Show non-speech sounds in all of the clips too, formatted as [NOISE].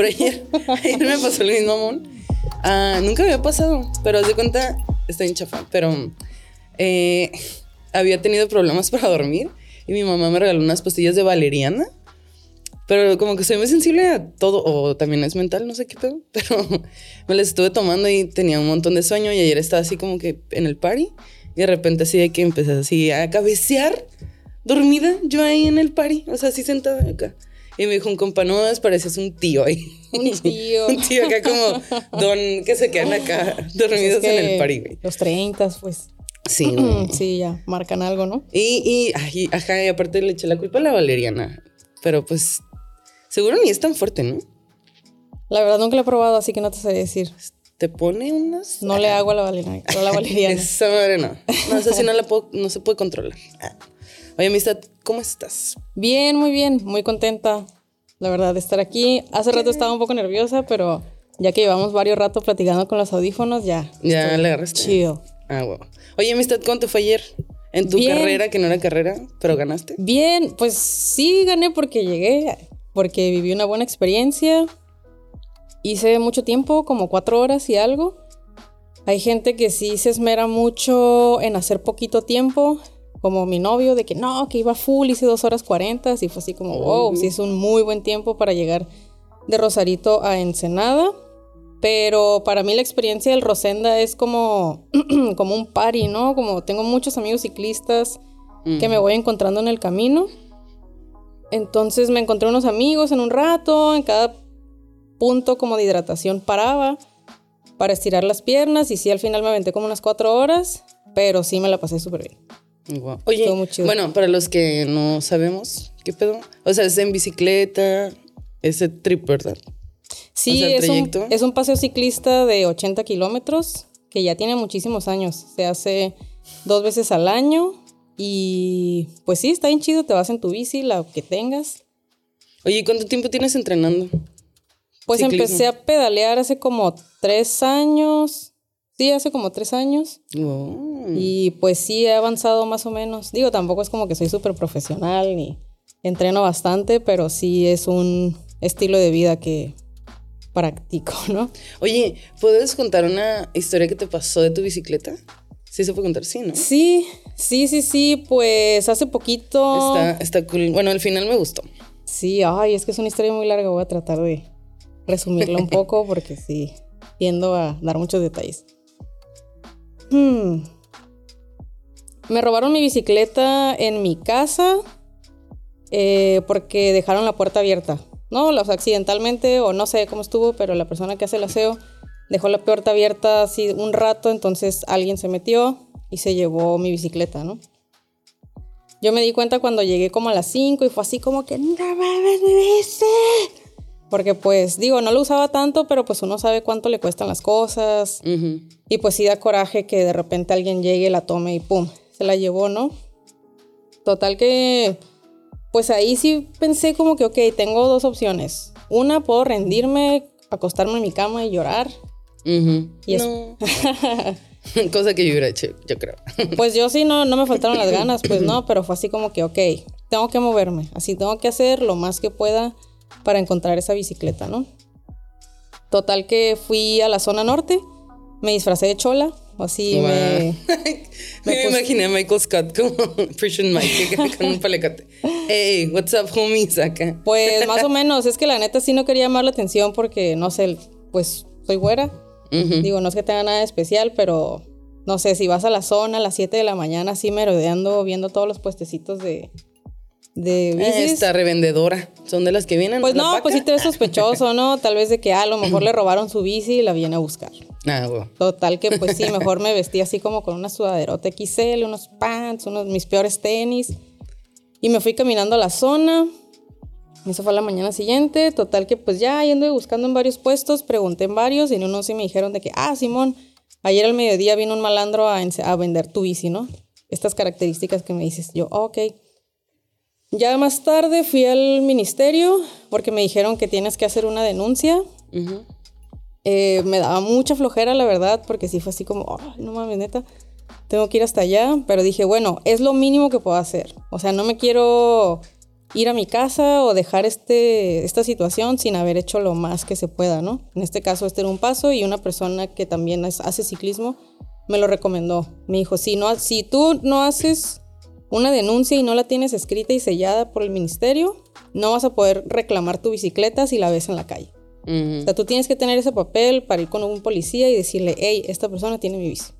Pero ayer, [LAUGHS] ayer me pasó el mismo, amor. Ah, nunca había pasado, pero haz de cuenta, está en chafa, pero eh, había tenido problemas [LAUGHS] para dormir y mi mamá me regaló unas pastillas de valeriana. Pero como que soy muy sensible a todo, o también es mental, no sé qué pedo, [LAUGHS] pero me las estuve tomando y tenía un montón de sueño y ayer estaba así como que en el party y de repente así de que empecé así a cabecear, dormida, yo ahí en el party, o sea, así sentada acá. Y me dijo un compa, no, pareces un tío ahí. [LAUGHS] Un tío. un tío acá como don que se quedan acá dormidos [LAUGHS] Pues Es en el party, güey. Los 30, pues. Sí. [CLEARS THROAT] Sí, ya, marcan algo, ¿no? Y, y, ajá, y aparte le eché la culpa a la valeriana. Pero pues, seguro ni es tan fuerte, ¿no? La verdad nunca lo he probado, así que no te sé decir. Te pone unas. No le hago a la valeriana. A la valeriana. [LAUGHS] Esa madre no. No, esa sí no la puedo, no se puede controlar. Ah. Oye, amistad, ¿cómo estás? Bien, muy bien, muy contenta, la verdad, de estar aquí. Hace rato estaba un poco nerviosa, pero ya que llevamos varios ratos platicando con los audífonos, ya. Ya le agarraste. Chido. Ah, wow. Oye, amistad, ¿cómo te fue ayer? En tu Bien. carrera, que no era carrera, pero ganaste. Bien, pues sí gané porque llegué, porque viví una buena experiencia. Hice mucho tiempo, como cuatro horas y algo. Hay gente que sí se esmera mucho en hacer poquito tiempo, como mi novio, de que no, que iba full, hice dos horas cuarenta, y fue así como, wow, sí es un muy buen tiempo para llegar de Rosarito a Ensenada. Pero para mí la experiencia del Rosenda es como, [CLEARS THROAT] como un party, ¿no? Como tengo muchos amigos ciclistas que me voy encontrando en el camino. Entonces me encontré unos amigos en un rato, en cada punto como de hidratación paraba para estirar las piernas y sí, al final me aventé como unas cuatro horas, pero sí me la pasé súper bien. Guau. Oye, bueno, para los que no sabemos, ¿qué pedo? O sea, es en bicicleta, ese trip, ¿verdad? Sí, O sea, es, un, es un paseo ciclista de 80 kilómetros que ya tiene muchísimos años. Se hace dos veces al año y pues sí, está bien chido. Te vas en tu bici, la que tengas. Oye, ¿y cuánto tiempo tienes entrenando? Pues Ciclismo. empecé a pedalear hace como tres años. Sí, hace como tres años. Y pues sí, he avanzado más o menos. Digo, tampoco es como que soy súper profesional ni entreno bastante, pero sí es un estilo de vida que practico, [LAUGHS] ¿no? Oye, ¿puedes contar una historia que te pasó de tu bicicleta? Sí se puede contar, sí, ¿no? Sí, sí, sí, sí, pues hace poquito... Está, está cool. Bueno, al final me gustó. Sí, ay, es que es una historia muy larga, voy a tratar de resumirla un [LAUGHS] poco porque sí, tiendo a dar muchos detalles. Hmm. Me robaron mi bicicleta en mi casa eh, porque dejaron la puerta abierta. No, sea, accidentalmente o no sé cómo estuvo, pero la persona que hace el aseo dejó la puerta abierta así un rato, entonces alguien se metió y se llevó mi bicicleta, ¿no? Yo me di cuenta cuando llegué como a las 5 y fue así como que no mames mi bici. Porque pues digo, no lo usaba tanto, pero pues uno sabe cuánto le cuestan las cosas. Ujú. Y pues sí da coraje que de repente alguien llegue, la tome y pum, se la llevó, ¿no? Total que, pues ahí sí pensé como que, ok, tengo dos opciones. Una, puedo rendirme, acostarme en mi cama y llorar. Ujú. Y es- No. [LAUGHS] [LAUGHS] Cosa que yo hubiera hecho, yo creo. [LAUGHS] Pues yo sí, no, no me faltaron las ganas, pues no, pero fue así como que, ok, tengo que moverme, así tengo que hacer lo más que pueda para encontrar esa bicicleta, ¿no? Total que fui a la zona norte, me disfracé de chola, así Wow. me... [LAUGHS] Me, imaginé a Michael Scott como [LAUGHS] Prison Mike [LAUGHS] con un palecote. Hey, what's up, homies? Acá. Pues más o menos, es que la neta sí no quería llamar la atención porque, no sé, pues soy güera. Digo, no es que tenga nada de especial, pero no sé, si vas a la zona a las 7 de la mañana así merodeando, viendo todos los puestecitos de, de bicis. Esta revendedora. Son de las que vienen. Pues no, pues sí te ves sospechoso, ¿no? Tal vez de que ah, a lo mejor le robaron su bici y la viene a buscar. Ah, wow. Total que pues sí, [LAUGHS] mejor me vestí así como con una sudaderota XL, unos pants, unos mis peores tenis. Y me fui caminando a la zona. Eso fue a la mañana siguiente. Total que pues ya yendo y buscando en varios puestos, pregunté en varios y en uno sí me dijeron de que, ah, Simón, ayer al mediodía vino un malandro a, vender tu bici, ¿no? Estas características que me dices. Yo, "Ah, ok. Ya más tarde fui al ministerio porque me dijeron que tienes que hacer una denuncia. Ujú. Eh, me daba mucha flojera, la verdad, porque sí fue así como, "Ay, no mames, neta, tengo que ir hasta allá. Pero dije, bueno, es lo mínimo que puedo hacer. O sea, no me quiero ir a mi casa o dejar este, esta situación sin haber hecho lo más que se pueda, ¿no? En este caso este era un paso y una persona que también hace ciclismo me lo recomendó. Me dijo, si, no, si tú no haces una denuncia y no la tienes escrita y sellada por el ministerio, no vas a poder reclamar tu bicicleta si la ves en la calle. O sea, tú tienes que tener ese papel para ir con un policía y decirle, hey, esta persona tiene mi bici.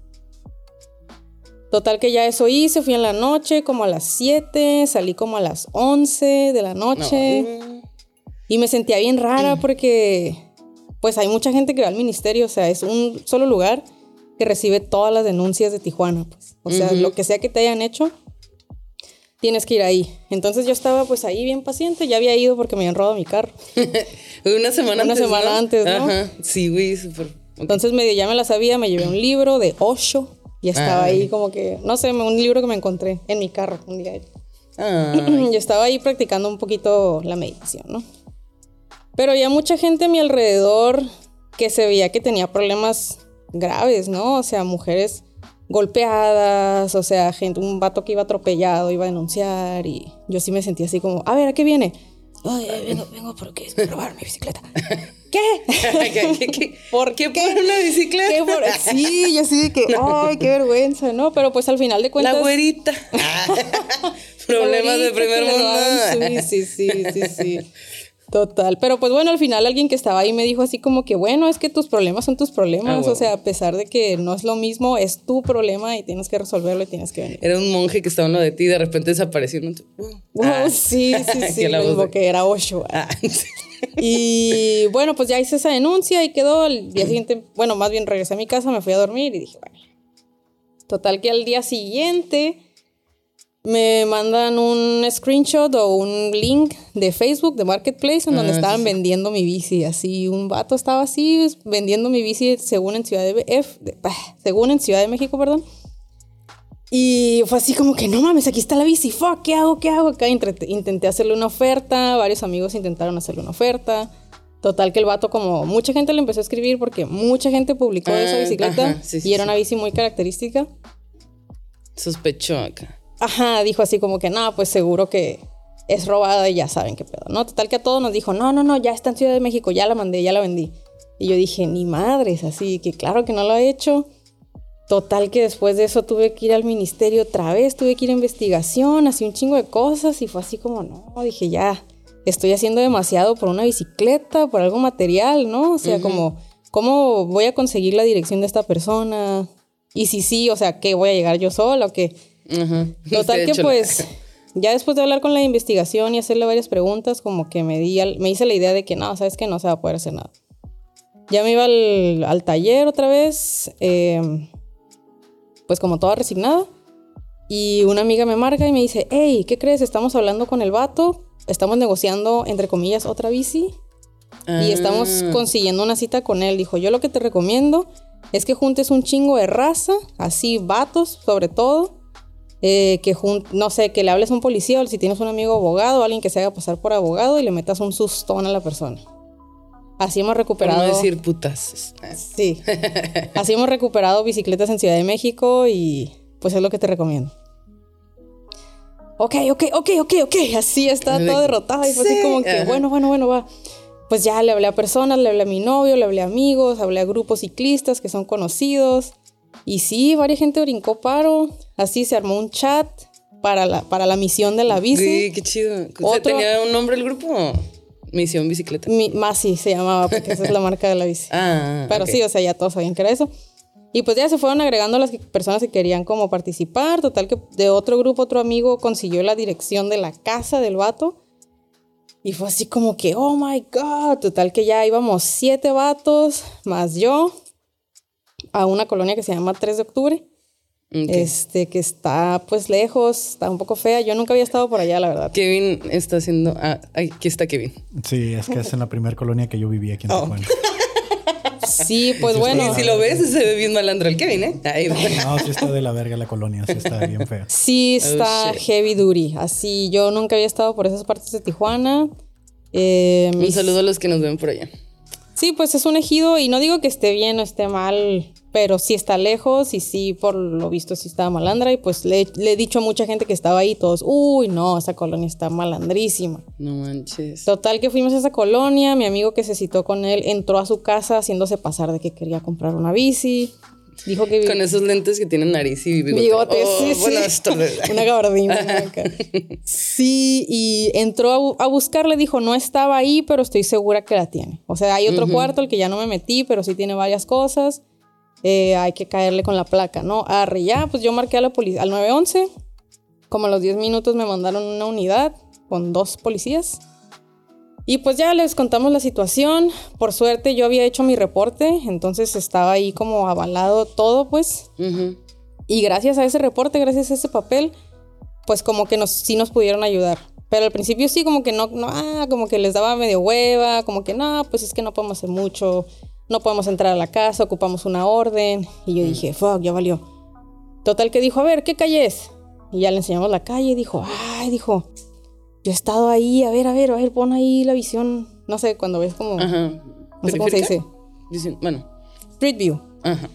Total que ya eso hice, fui en la noche como a las 7, salí como a las 11 de la noche. Y me sentía bien rara [CLEARS THROAT] porque pues hay mucha gente que va al ministerio, o sea, es un solo lugar que recibe todas las denuncias de Tijuana, pues. O sea, lo que sea que te hayan hecho, tienes que ir ahí. Entonces yo estaba pues ahí bien paciente, ya había ido porque me habían robado mi carro. [LAUGHS] Una semana Una antes. semana ¿no? antes, ¿no? Ajá. Sí, güey, súper. Entonces medio ya me la sabía, me llevé un libro de Osho y estaba Ah. ahí como que, no sé, un libro que me encontré en mi carro un día. Ah, [CLEARS THROAT] Yo estaba ahí practicando un poquito la meditación, ¿no? Pero ya mucha gente a mi alrededor que se veía que tenía problemas graves, ¿no? O sea, mujeres golpeadas, o sea, gente, un vato que iba atropellado, iba a denunciar y yo sí me sentía así como, a ver, ¿a qué viene? Ay, vengo, vengo porque es robar mi bicicleta. [LAUGHS] ¿Qué? ¿Qué, qué, [LAUGHS] qué? ¿Por ¿Qué qué? por una bicicleta? ¿Qué por- Sí, yo sí de que, [LAUGHS] ay, qué vergüenza, ¿no? Pero pues al final de cuentas... La güerita. Problemas de primer mundo. Sí, sí, sí, sí, sí. Total. Pero pues bueno, al final alguien que estaba ahí me dijo así como que, bueno, es que tus problemas son tus problemas. Ah, O sea, a pesar de que no es lo mismo, es tu problema y tienes que resolverlo y tienes que venir. Era un monje que estaba en lo de ti y de repente desapareció. ¿no? Wow. Ah. sí, sí, [LAUGHS] sí. Lo mismo de- que era Osho. Ah, [LAUGHS] sí. Y bueno, pues ya hice esa denuncia y quedó. Al día siguiente, bueno, más bien regresé a mi casa, me fui a dormir y dije, bueno. Total que al día siguiente me mandan un screenshot o un link de Facebook, de Marketplace, en donde Ah, estaban sí. vendiendo mi bici. Así, un vato estaba así vendiendo mi bici según en Ciudad de, bah, según en Ciudad de México, perdón. Y fue así como que, no mames, aquí está la bici, fuck, ¿qué hago? ¿Qué hago? Acá intenté hacerle una oferta, varios amigos intentaron hacerle una oferta. Total que el vato como mucha gente le empezó a escribir porque mucha gente publicó esa Ah, bicicleta ajá, sí, sí, y era una bici muy característica. Sospechó acá. Ajá, dijo así como que, no, pues seguro que es robada y ya saben qué pedo, ¿no? Total que a todos nos dijo, no, no, no, ya está en Ciudad de México, ya la mandé, ya la vendí. Y yo dije, ni madres, así que claro que no lo ha hecho. Total que después de eso tuve que ir al ministerio otra vez, tuve que ir a investigación, así un chingo de cosas y fue así como, no, dije, ya, estoy haciendo demasiado por una bicicleta, por algo material, ¿no? O sea, como, ¿cómo voy a conseguir la dirección de esta persona? Y si sí, o sea, ¿qué? ¿Voy a llegar yo sola o qué? Ajá. [LAUGHS] Total De que pues [LAUGHS] ya después de hablar con la investigación y hacerle varias preguntas, como que me, di al- me hice la idea de que no, sabes que no se va a poder hacer nada. Ya me iba al, al taller otra vez, eh, pues como toda resignada. Y una amiga me marca y me dice, hey, ¿qué crees? Estamos hablando con el vato, estamos negociando, entre comillas, otra bici y Ah. estamos consiguiendo una cita con él. Dijo, yo lo que te recomiendo es que juntes un chingo de raza, así vatos sobre todo, eh, que no sé, que le hables a un policía o si tienes un amigo abogado, alguien que se haga pasar por abogado y le metas un sustón a la persona. Así hemos Por recuperado. no decir putazos. Ah. Sí. [LAUGHS] Así hemos recuperado bicicletas en Ciudad de México y pues es lo que te recomiendo. Ok, ok, ok, ok, ok. Así De todo que, derrotado y fue así sí, como que, ajá. bueno, bueno, bueno, va. Pues ya le hablé a personas, le hablé a mi novio, le hablé a amigos, hablé a grupos ciclistas que son conocidos. Y sí, varias gente brincó paro. Así se armó un chat para la, para la misión de la bici. Sí, qué chido. Otro- ¿Tenía un nombre el grupo? Misión Bicicleta. Mi, Masi se llamaba porque esa es la [LAUGHS] marca de la bici. Ah, Pero ok. sí, o sea, ya todos sabían que era eso. Y pues ya se fueron agregando las que- personas que querían como participar. Total que de otro grupo, otro amigo consiguió la dirección de la casa del vato. Y fue así como que, oh my god. Total que ya íbamos siete vatos más yo a una colonia que se llama 3 de octubre. Este, que está pues lejos, está un poco fea. Yo nunca había estado por allá, la verdad. Kevin está haciendo. Ah, aquí está Kevin. Sí, es que es en la primera colonia que yo vivía aquí en Oh. Tijuana. Sí, pues Sí, bueno. Y si lo ves, se ve bien malandro el Kevin, ¿eh? Ay, No, sí está de la verga la colonia, sí está bien fea. Sí, está Oh, shit. heavy duty. Así, yo nunca había estado por esas partes de Tijuana. Eh, Un mis- saludo a los que nos ven por allá. Sí, pues es un ejido y no digo que esté bien o esté mal, pero sí está lejos y sí, por lo visto, sí estaba malandra y pues le, le he dicho a mucha gente que estaba ahí, todos, uy, no, esa colonia está malandrísima. No manches. Total que fuimos a esa colonia, mi amigo que se citó con él entró a su casa haciéndose pasar de que quería comprar una bici. Dijo que Con esos lentes que tienen nariz y bigote. Bigote, Oh, sí, sí. bueno, [LAUGHS] Una gabardina. [LAUGHS] Sí, y entró a, a buscarle, dijo, no estaba ahí, pero estoy segura que la tiene. O sea, hay otro cuarto, el que ya no me metí, pero sí tiene varias cosas. Eh, hay que caerle con la placa, ¿no? Arre, ya, pues yo marqué a la policía, al 911. Como a los 10 minutos me mandaron una unidad con dos policías. Y pues ya les contamos la situación. Por suerte yo había hecho mi reporte, entonces estaba ahí como avalado todo, pues. Ujú. Y gracias a ese reporte, gracias a ese papel, pues como que nos, sí nos pudieron ayudar. Pero al principio sí, como que no, no, ah, como que les daba medio hueva, como que no, pues es que no podemos hacer mucho, no podemos entrar a la casa, ocupamos una orden. Y yo dije, fuck, ya valió. Total que dijo, a ver, ¿qué calle es? Y ya le enseñamos la calle y dijo, ay, dijo, yo he estado ahí, a ver, a ver, a ver, pon ahí la visión, no sé, cuando ves como, Ajá. no sé cómo se dice, Dicen, bueno. Street View. Ajá.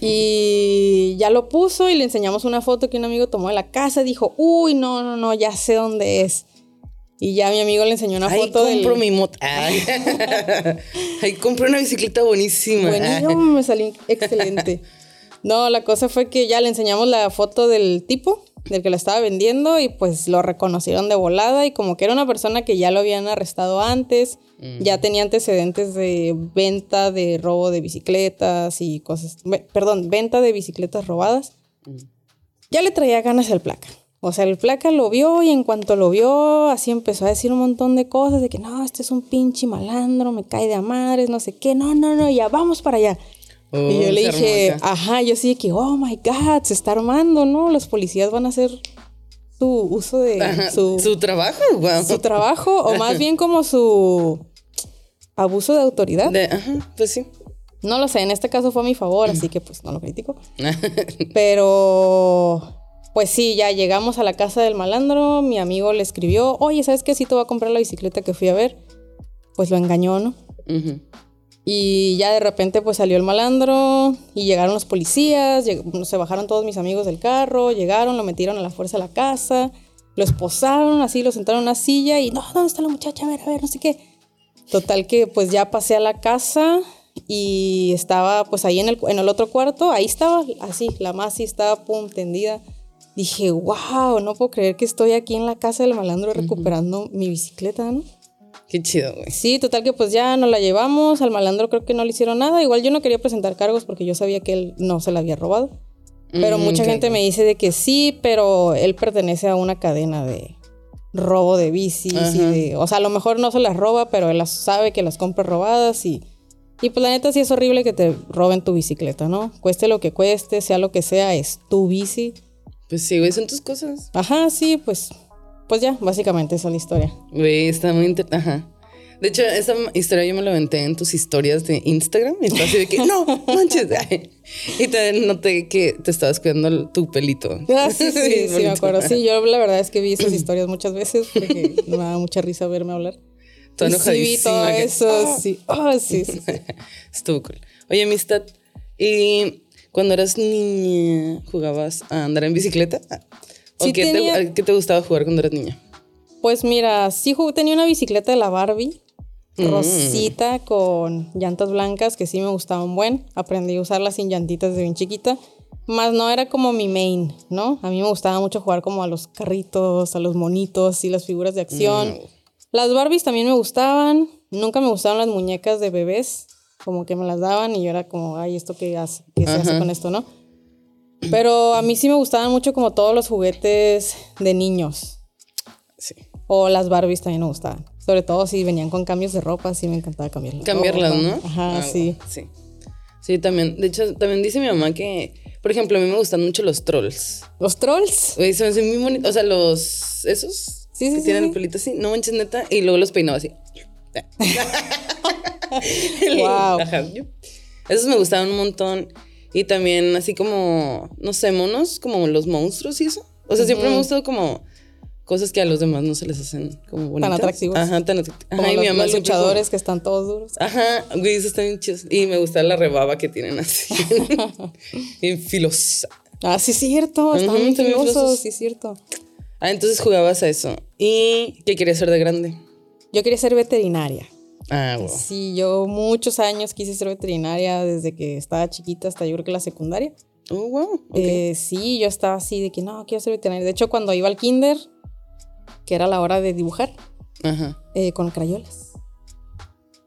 Y ya lo puso y le enseñamos una foto que un amigo tomó de la casa. Dijo, uy, no, no, no, ya sé dónde es. Y ya mi amigo le enseñó una Ahí foto del... compro mi moto. Ay. [LAUGHS] Ahí compré una bicicleta buenísima. Buenísimo, me salió excelente. [LAUGHS] No, la cosa fue que ya le enseñamos la foto del tipo, del que la estaba vendiendo, y pues lo reconocieron de volada. Y como que era una persona que ya lo habían arrestado antes, ya tenía antecedentes de venta de robo de bicicletas y cosas. Perdón, venta de bicicletas robadas. Ya le traía ganas el placa. O sea, el placa lo vio y en cuanto lo vio, así empezó a decir un montón de cosas de que no, este es un pinche malandro, me cae de a madres, no sé qué, no, no, no, ya vamos para allá. Oh, y yo le se armó dije, ajá, yo sí que, oh my god, se está armando, ¿no? Los policías van a hacer su uso de Ajá, su, Su trabajo, wow. su trabajo, o más bien como su abuso de autoridad. De- ajá, pues sí. No lo sé, en este caso fue a mi favor, así que pues no lo critico. [LAUGHS] Pero, pues sí, ya llegamos a la casa del malandro. Mi amigo le escribió, oye, ¿sabes qué? Sí te voy a comprar la bicicleta que fui a ver. Pues lo engañó, ¿no? Ujú. Y ya de repente pues salió el malandro y llegaron los policías, lleg- se bajaron todos mis amigos del carro, llegaron, lo metieron a la fuerza a la casa, lo esposaron así, lo sentaron en una silla y no, ¿dónde está la muchacha? A ver, a ver, no sé qué. Total que pues ya pasé a la casa y estaba pues ahí en el, en el otro cuarto, ahí estaba así, la Masi estaba pum, tendida. Dije, wow, no puedo creer que estoy aquí en la casa del malandro recuperando mi bicicleta, ¿no? Qué chido, güey. Sí, total que pues ya nos la llevamos, al malandro creo que no le hicieron nada, igual yo no quería presentar cargos porque yo sabía que él no se la había robado. Pero Mm, mucha gente me dice de que sí, pero él pertenece a una cadena de robo de bicis y de, o sea, a lo mejor no se las roba, pero él las sabe que las compra robadas y y pues la neta sí es horrible que te roben tu bicicleta, ¿no? Cueste lo que cueste, sea lo que sea, es tu bici. Pues sí, güey, son tus cosas. Ajá, sí, pues pues ya, básicamente esa es la historia. Güey, está muy inter... Ajá. De hecho, esa historia yo me la aventé en tus historias de Instagram y estaba así de que, no, [LAUGHS] manches. [LAUGHS] Y te noté que te estabas cuidando tu pelito. Ah, sí, sí, [LAUGHS] sí, me bonito. acuerdo. Sí, yo la verdad es que vi esas [CLEARS THROAT] historias muchas veces porque me da mucha risa verme hablar. Toda Y sí vi todo que- eso, ¡Ah! sí. Ah, sí, sí, sí. Estuvo cool. Oye, amistad, ¿y cuando eras niña jugabas a andar en bicicleta? ¿O Sí qué, tenía- te, qué te gustaba jugar cuando eras niña? Pues mira, sí jugué- tenía una bicicleta de la Barbie, Mm. rosita con llantas blancas que sí me gustaban buen. Aprendí a usarlas sin llantitas desde bien chiquita. Más no era como mi main, ¿no? A mí me gustaba mucho jugar como a los carritos, a los monitos y las figuras de acción. Mm. Las Barbies también me gustaban. Nunca me gustaban las muñecas de bebés. Como que me las daban y yo era como, ay, ¿esto qué, hace? ¿Qué se hace con esto, no? Pero a mí sí me gustaban mucho como todos los juguetes de niños. Sí. O las Barbies también me gustaban. Sobre todo si venían con cambios de ropa, sí me encantaba cambiarlas. Cambiarlas, ¿no? Ajá, Ah, sí. Sí. Sí, también. De hecho, también dice mi mamá que, por ejemplo, a mí me gustan mucho los trolls. Los trolls. Güey, se me hacen muy bonitos. O sea, los. Esos. Sí, sí, que sí, tienen sí. el pelito así. No manches, neta. Y luego los peinaba así. [LAUGHS] [LAUGHS] Wow. Ajá. Esos me gustaban un montón. Y también así como, no sé, monos, como los monstruos y eso. O sea, siempre me ha gustado como cosas que a los demás no se les hacen como bonitas. atractivos. Ajá, tan atractivos. Como Ajá, y los, mi mamá los como- luchadores que están todos duros. Ajá, güey, eso está bien chido. Y me gusta la rebaba que tienen así. [LAUGHS] bien filosa. Ah, sí es cierto, están bien filosos, filosos. sí es cierto. Ah, entonces jugabas a eso. ¿Y qué querías ser de grande? Yo quería ser veterinaria. Ah, wow. Sí, yo muchos años quise ser veterinaria desde que estaba chiquita hasta yo creo que la secundaria. Oh, wow. ok. Eh, sí, yo estaba así de que no, quiero ser veterinaria. De hecho, cuando iba al kinder, que era la hora de dibujar Ajá. eh, con crayolas.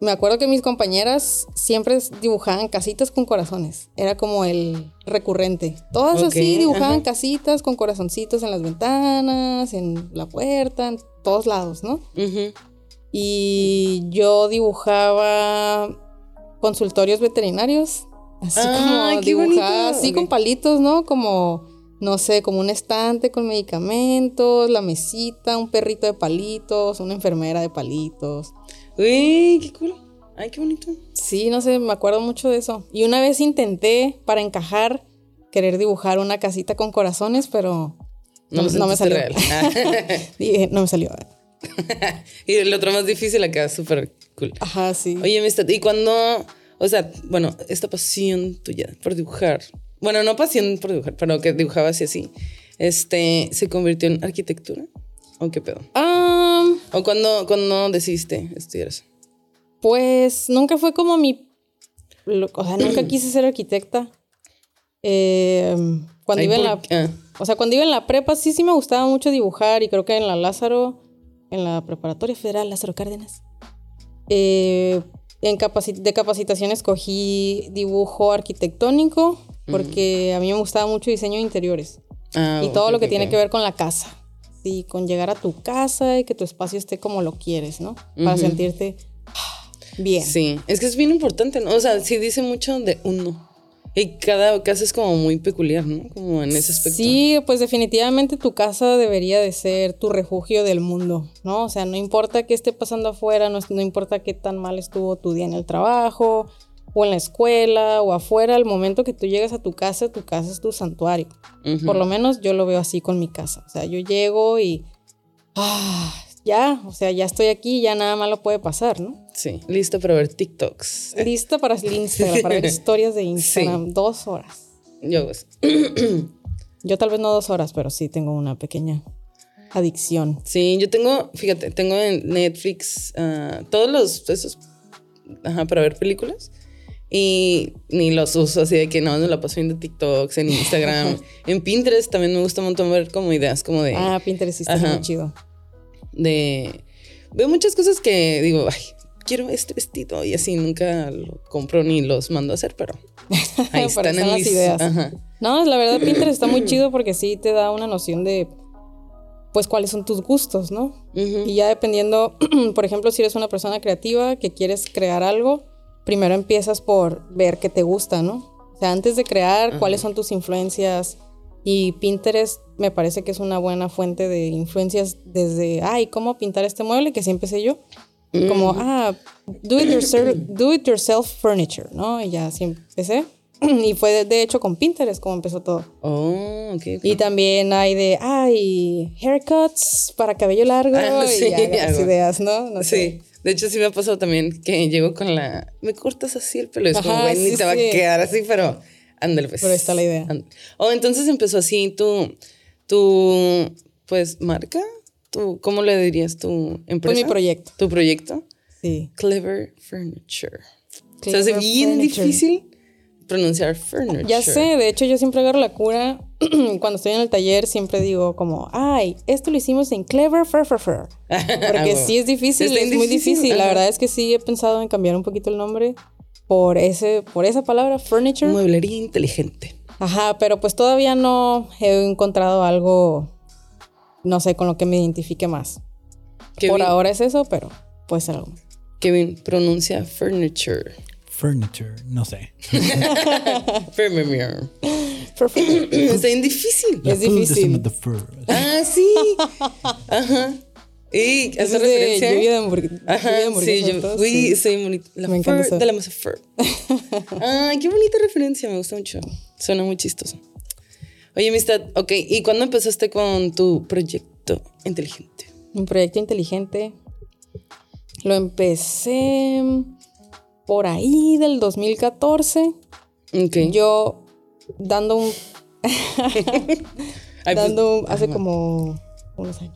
Me acuerdo que mis compañeras siempre dibujaban casitas con corazones. Era como el recurrente. Todas Ok, así dibujaban ajá. casitas con corazoncitos en las ventanas, en la puerta, en todos lados, ¿no? Ujú. Y yo dibujaba consultorios veterinarios. Así Ay, como dibujaba, así con palitos, ¿no? Como, no sé, como un estante con medicamentos, la mesita, un perrito de palitos, una enfermera de palitos. Uy, qué cool. Ay, qué bonito. Sí, no sé, me acuerdo mucho de eso. Y una vez intenté, para encajar, querer dibujar una casita con corazones, pero no, me salió. real. [LAUGHS] Dije, no me salió. [LAUGHS] y el otro más difícil acá, súper cool. Ajá, sí. Oye, Amistad, ¿y cuando, o sea, bueno, esta pasión tuya por dibujar, bueno, no pasión por dibujar, pero que dibujabas y así, este, ¿se convirtió en arquitectura? ¿O qué pedo? ¿O cuando, cuando decidiste estudiar eso? Pues nunca fue como mi. O sea, nunca [CLEARS THROAT] quise ser arquitecta. Eh, cuando Ay, iba en ¿por la. Ah, O sea, cuando iba en la prepa sí, sí me gustaba mucho dibujar y creo que en la Lázaro, en la Preparatoria Federal Lázaro Cárdenas, eh, en capaci- de capacitación escogí dibujo arquitectónico porque a mí me gustaba mucho diseño de interiores ah, y todo ok, lo que ok, tiene que ver con la casa. Sí, con llegar a tu casa y que tu espacio esté como lo quieres, ¿no? Para Ujú. sentirte ah, bien. Sí, es que es bien importante, ¿no? O sea, sí dice mucho de uno. Y cada casa es como muy peculiar, ¿no? Como en ese aspecto. Sí, pues definitivamente tu casa debería de ser tu refugio del mundo, ¿no? O sea, no importa qué esté pasando afuera, no, no importa qué tan mal estuvo tu día en el trabajo, o en la escuela, o afuera, al momento que tú llegas a tu casa, tu casa es tu santuario. Por lo menos yo lo veo así con mi casa. O sea, yo llego y... Ah, ya, o sea, ya estoy aquí, ya nada malo puede pasar, ¿no? Sí, listo para ver TikToks. Lista para el Instagram, para ver [LAUGHS] historias de Instagram, dos horas. Yo, [CLEARS THROAT] Yo tal vez no dos horas, pero sí tengo una pequeña adicción. sí, yo tengo, fíjate, tengo en Netflix ah, todos los, esos, ajá, para ver películas. Y ni los uso así de que no, me la paso viendo TikToks, en Instagram. [LAUGHS] en Pinterest también me gusta un montón ver como ideas como de... Ah, Pinterest sí está Ajá. muy chido. de veo muchas cosas que digo, ay, quiero este vestido y así nunca lo compro ni los mando a hacer, pero [LAUGHS] ahí están en las mis ideas. Ajá. No, la verdad Pinterest está muy chido porque sí te da una noción de pues cuáles son tus gustos, ¿no? Y ya dependiendo, [CLEARS THROAT] por ejemplo, si eres una persona creativa que quieres crear algo, primero empiezas por ver qué te gusta, ¿no? O sea, antes de crear, cuáles son tus influencias. Y Pinterest me parece que es una buena fuente de influencias desde, ay, ¿cómo pintar este mueble? Que sí empecé yo. Como, ah, do it, yourself, do it yourself furniture, ¿no? Y ya así empecé. [CLEARS THROAT] Y fue de, hecho con Pinterest como empezó todo. Oh, ok. ok. Y también hay de, ay, haircuts para cabello largo. Ah, sí, y algo. ideas, ¿no? No sé. Sí, de hecho sí me ha pasado también que llego con la, me cortas así el pelo, es como, Ajá, güey, ni sí, te va a quedar así, pero ándale pues. Pero está la idea. Ándale. Oh, entonces empezó así tu, tu, pues, marca, tu, ¿cómo le dirías tu empresa? Pues mi proyecto. Tu proyecto. Sí. Clever Furniture. Se Clever hace bien Furniture. difícil pronunciar furniture. Ya sé, de hecho yo siempre agarro la cura. [CLEARS THROAT] Cuando estoy en el taller siempre digo como, ay, esto lo hicimos en Clever Fur Fur Fur. [LAUGHS] Porque Ah, sí es difícil, es muy difícil. La ajá. verdad es que sí he pensado en cambiar un poquito el nombre por, ese, por esa palabra, furniture. Mueblería inteligente. Ajá, pero pues todavía no he encontrado algo, no sé, con lo que me identifique más. Qué por ahora es eso, pero puede ser algo. Kevin pronuncia furniture. Furniture, no sé. [LAUGHS] Furniture. [COUGHS] Está bien difícil. Es difícil. December the fur. Ah, sí. Ajá. Y hace referencia. lluvia de hamburg- lluvia de Ajá, sí, uy, soy bonita. La Me encanta eso. de la masa fur. [LAUGHS] Ay, qué bonita referencia, me gusta mucho. Suena muy chistoso. Oye, amistad, ok, ¿y cuándo empezaste con tu proyecto? inteligente. Un proyecto inteligente. Lo empecé por ahí del 2014. Ok. Yo dando un. [LAUGHS] Pues, dando un- hace como unos años.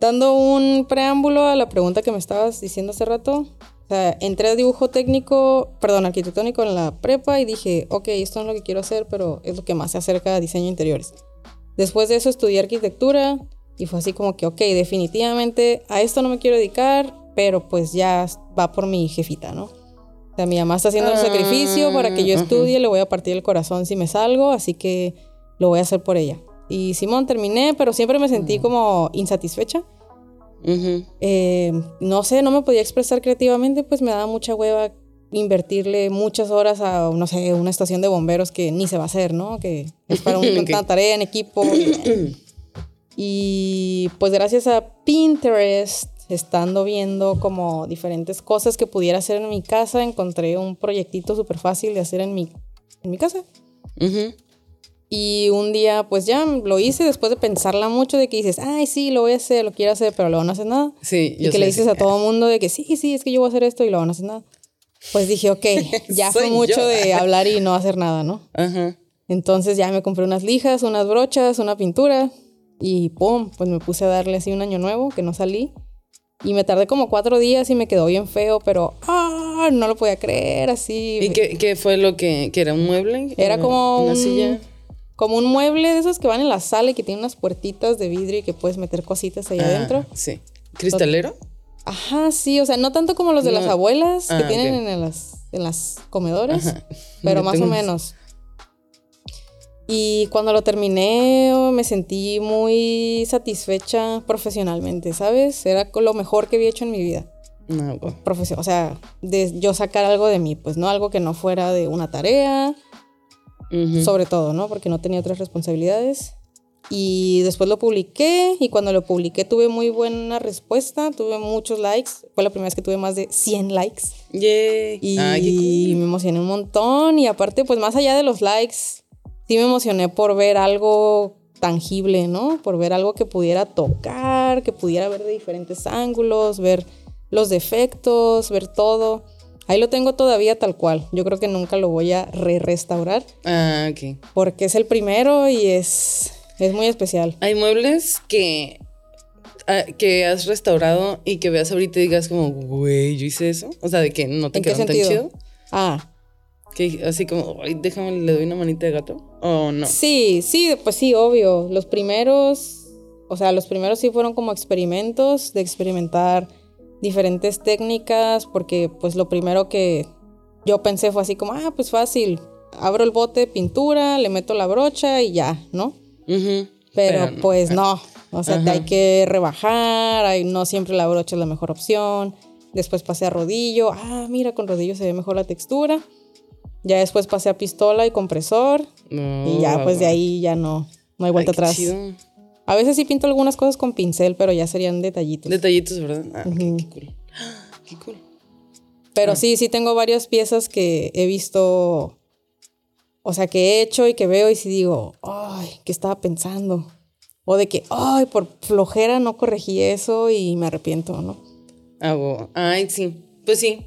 Dando un preámbulo a la pregunta que me estabas diciendo hace rato. O sea, entré a dibujo técnico, perdón, arquitectónico en la prepa y dije, ok, esto no es lo que quiero hacer, pero es lo que más se acerca a diseño de interiores. Después de eso estudié arquitectura y fue así como que, ok, definitivamente a esto no me quiero dedicar, pero pues ya va por mi jefita, ¿no? O sea, mi mamá está haciendo el Ah, sacrificio para que yo estudie, le voy a partir el corazón si me salgo, así que lo voy a hacer por ella. Y Simón, terminé, pero siempre me sentí como insatisfecha. Eh, no sé, no me podía expresar creativamente, pues me daba mucha hueva invertirle muchas horas a, no sé, una estación de bomberos que ni se va a hacer, ¿no? Que es para un- [LAUGHS] una tarea en equipo. y pues gracias a Pinterest, estando viendo como diferentes cosas que pudiera hacer en mi casa, encontré un proyectito súper fácil de hacer en mi, en mi casa. Ujú. Y un día, pues ya lo hice después de pensarla mucho, de que dices, ay, sí, lo voy a hacer, lo quiero hacer, pero luego no haces nada. Sí, Y yo que le sé, dices sí. a todo el mundo de que sí, sí, es que yo voy a hacer esto y luego no haces nada. Pues dije, ok, [LAUGHS] ya fue mucho yo. de hablar y no hacer nada, ¿no? Ajá. Entonces ya me compré unas lijas, unas brochas, una pintura y pum, pues me puse a darle así un año nuevo que no salí. Y me tardé como cuatro días y me quedó bien feo, pero ah, no lo podía creer así. ¿Y qué, qué fue lo que, que era un mueble? Era como una un, silla. Como un mueble de esos que van en la sala y que tiene unas puertitas de vidrio y que puedes meter cositas ahí Ah, adentro. Sí. ¿Cristalero? Ajá, sí, o sea, no tanto como los de las abuelas que Ah, tienen en las, en las comedores, Ajá. pero Yo más o menos. Y cuando lo terminé me sentí muy satisfecha profesionalmente, ¿sabes? Era lo mejor que había hecho en mi vida. No, o sea, de yo sacar algo de mí, pues no algo que no fuera de una tarea, Sobre todo, ¿no? Porque no tenía otras responsabilidades. Y después lo publiqué y cuando lo publiqué tuve muy buena respuesta, tuve muchos likes. Fue la primera vez que tuve más de 100 likes. Y Ay, qué me emocioné un montón. Y aparte, pues más allá de los likes, sí me emocioné por ver algo tangible, ¿no? Por ver algo que pudiera tocar, que pudiera ver de diferentes ángulos, ver los defectos, ver todo. Ahí lo tengo todavía tal cual. Yo creo que nunca lo voy a re-restaurar. Ah, ok. porque es el primero y es, es muy especial. Hay muebles que, ah, que has restaurado y que veas ahorita y digas como, güey, yo hice eso. O sea, de que no te ¿En qué quedaron tan chido. Ah, Que así como, ay, déjame, le doy una manita de gato. O no. sí, sí, pues sí, obvio. Los primeros, o sea, los primeros sí fueron como experimentos de experimentar diferentes técnicas, porque pues lo primero que yo pensé fue así como, ah, pues fácil, abro el bote de pintura, le meto la brocha y ya, ¿no? Pero, pues no, o sea, Ajá. hay que rebajar, hay- no siempre la brocha es la mejor opción. Después pasé a rodillo, ah, mira, con rodillo se ve mejor la textura. Ya después pasé a pistola y compresor No, y ya pues de ahí ya no, no hay vuelta Ay, atrás. chido. A veces sí pinto algunas cosas con pincel, pero ya serían detallitos. Detallitos, ¿verdad? Ah, qué- cool. [GASPS] Qué cool. Pero sí, sí tengo varias piezas que he visto, o sea, que he hecho y que veo y sí digo, ay, ¿qué estaba pensando? O de que, ay, por flojera no corregí eso y me arrepiento, ¿no? Ah. Ay, sí. Pues sí.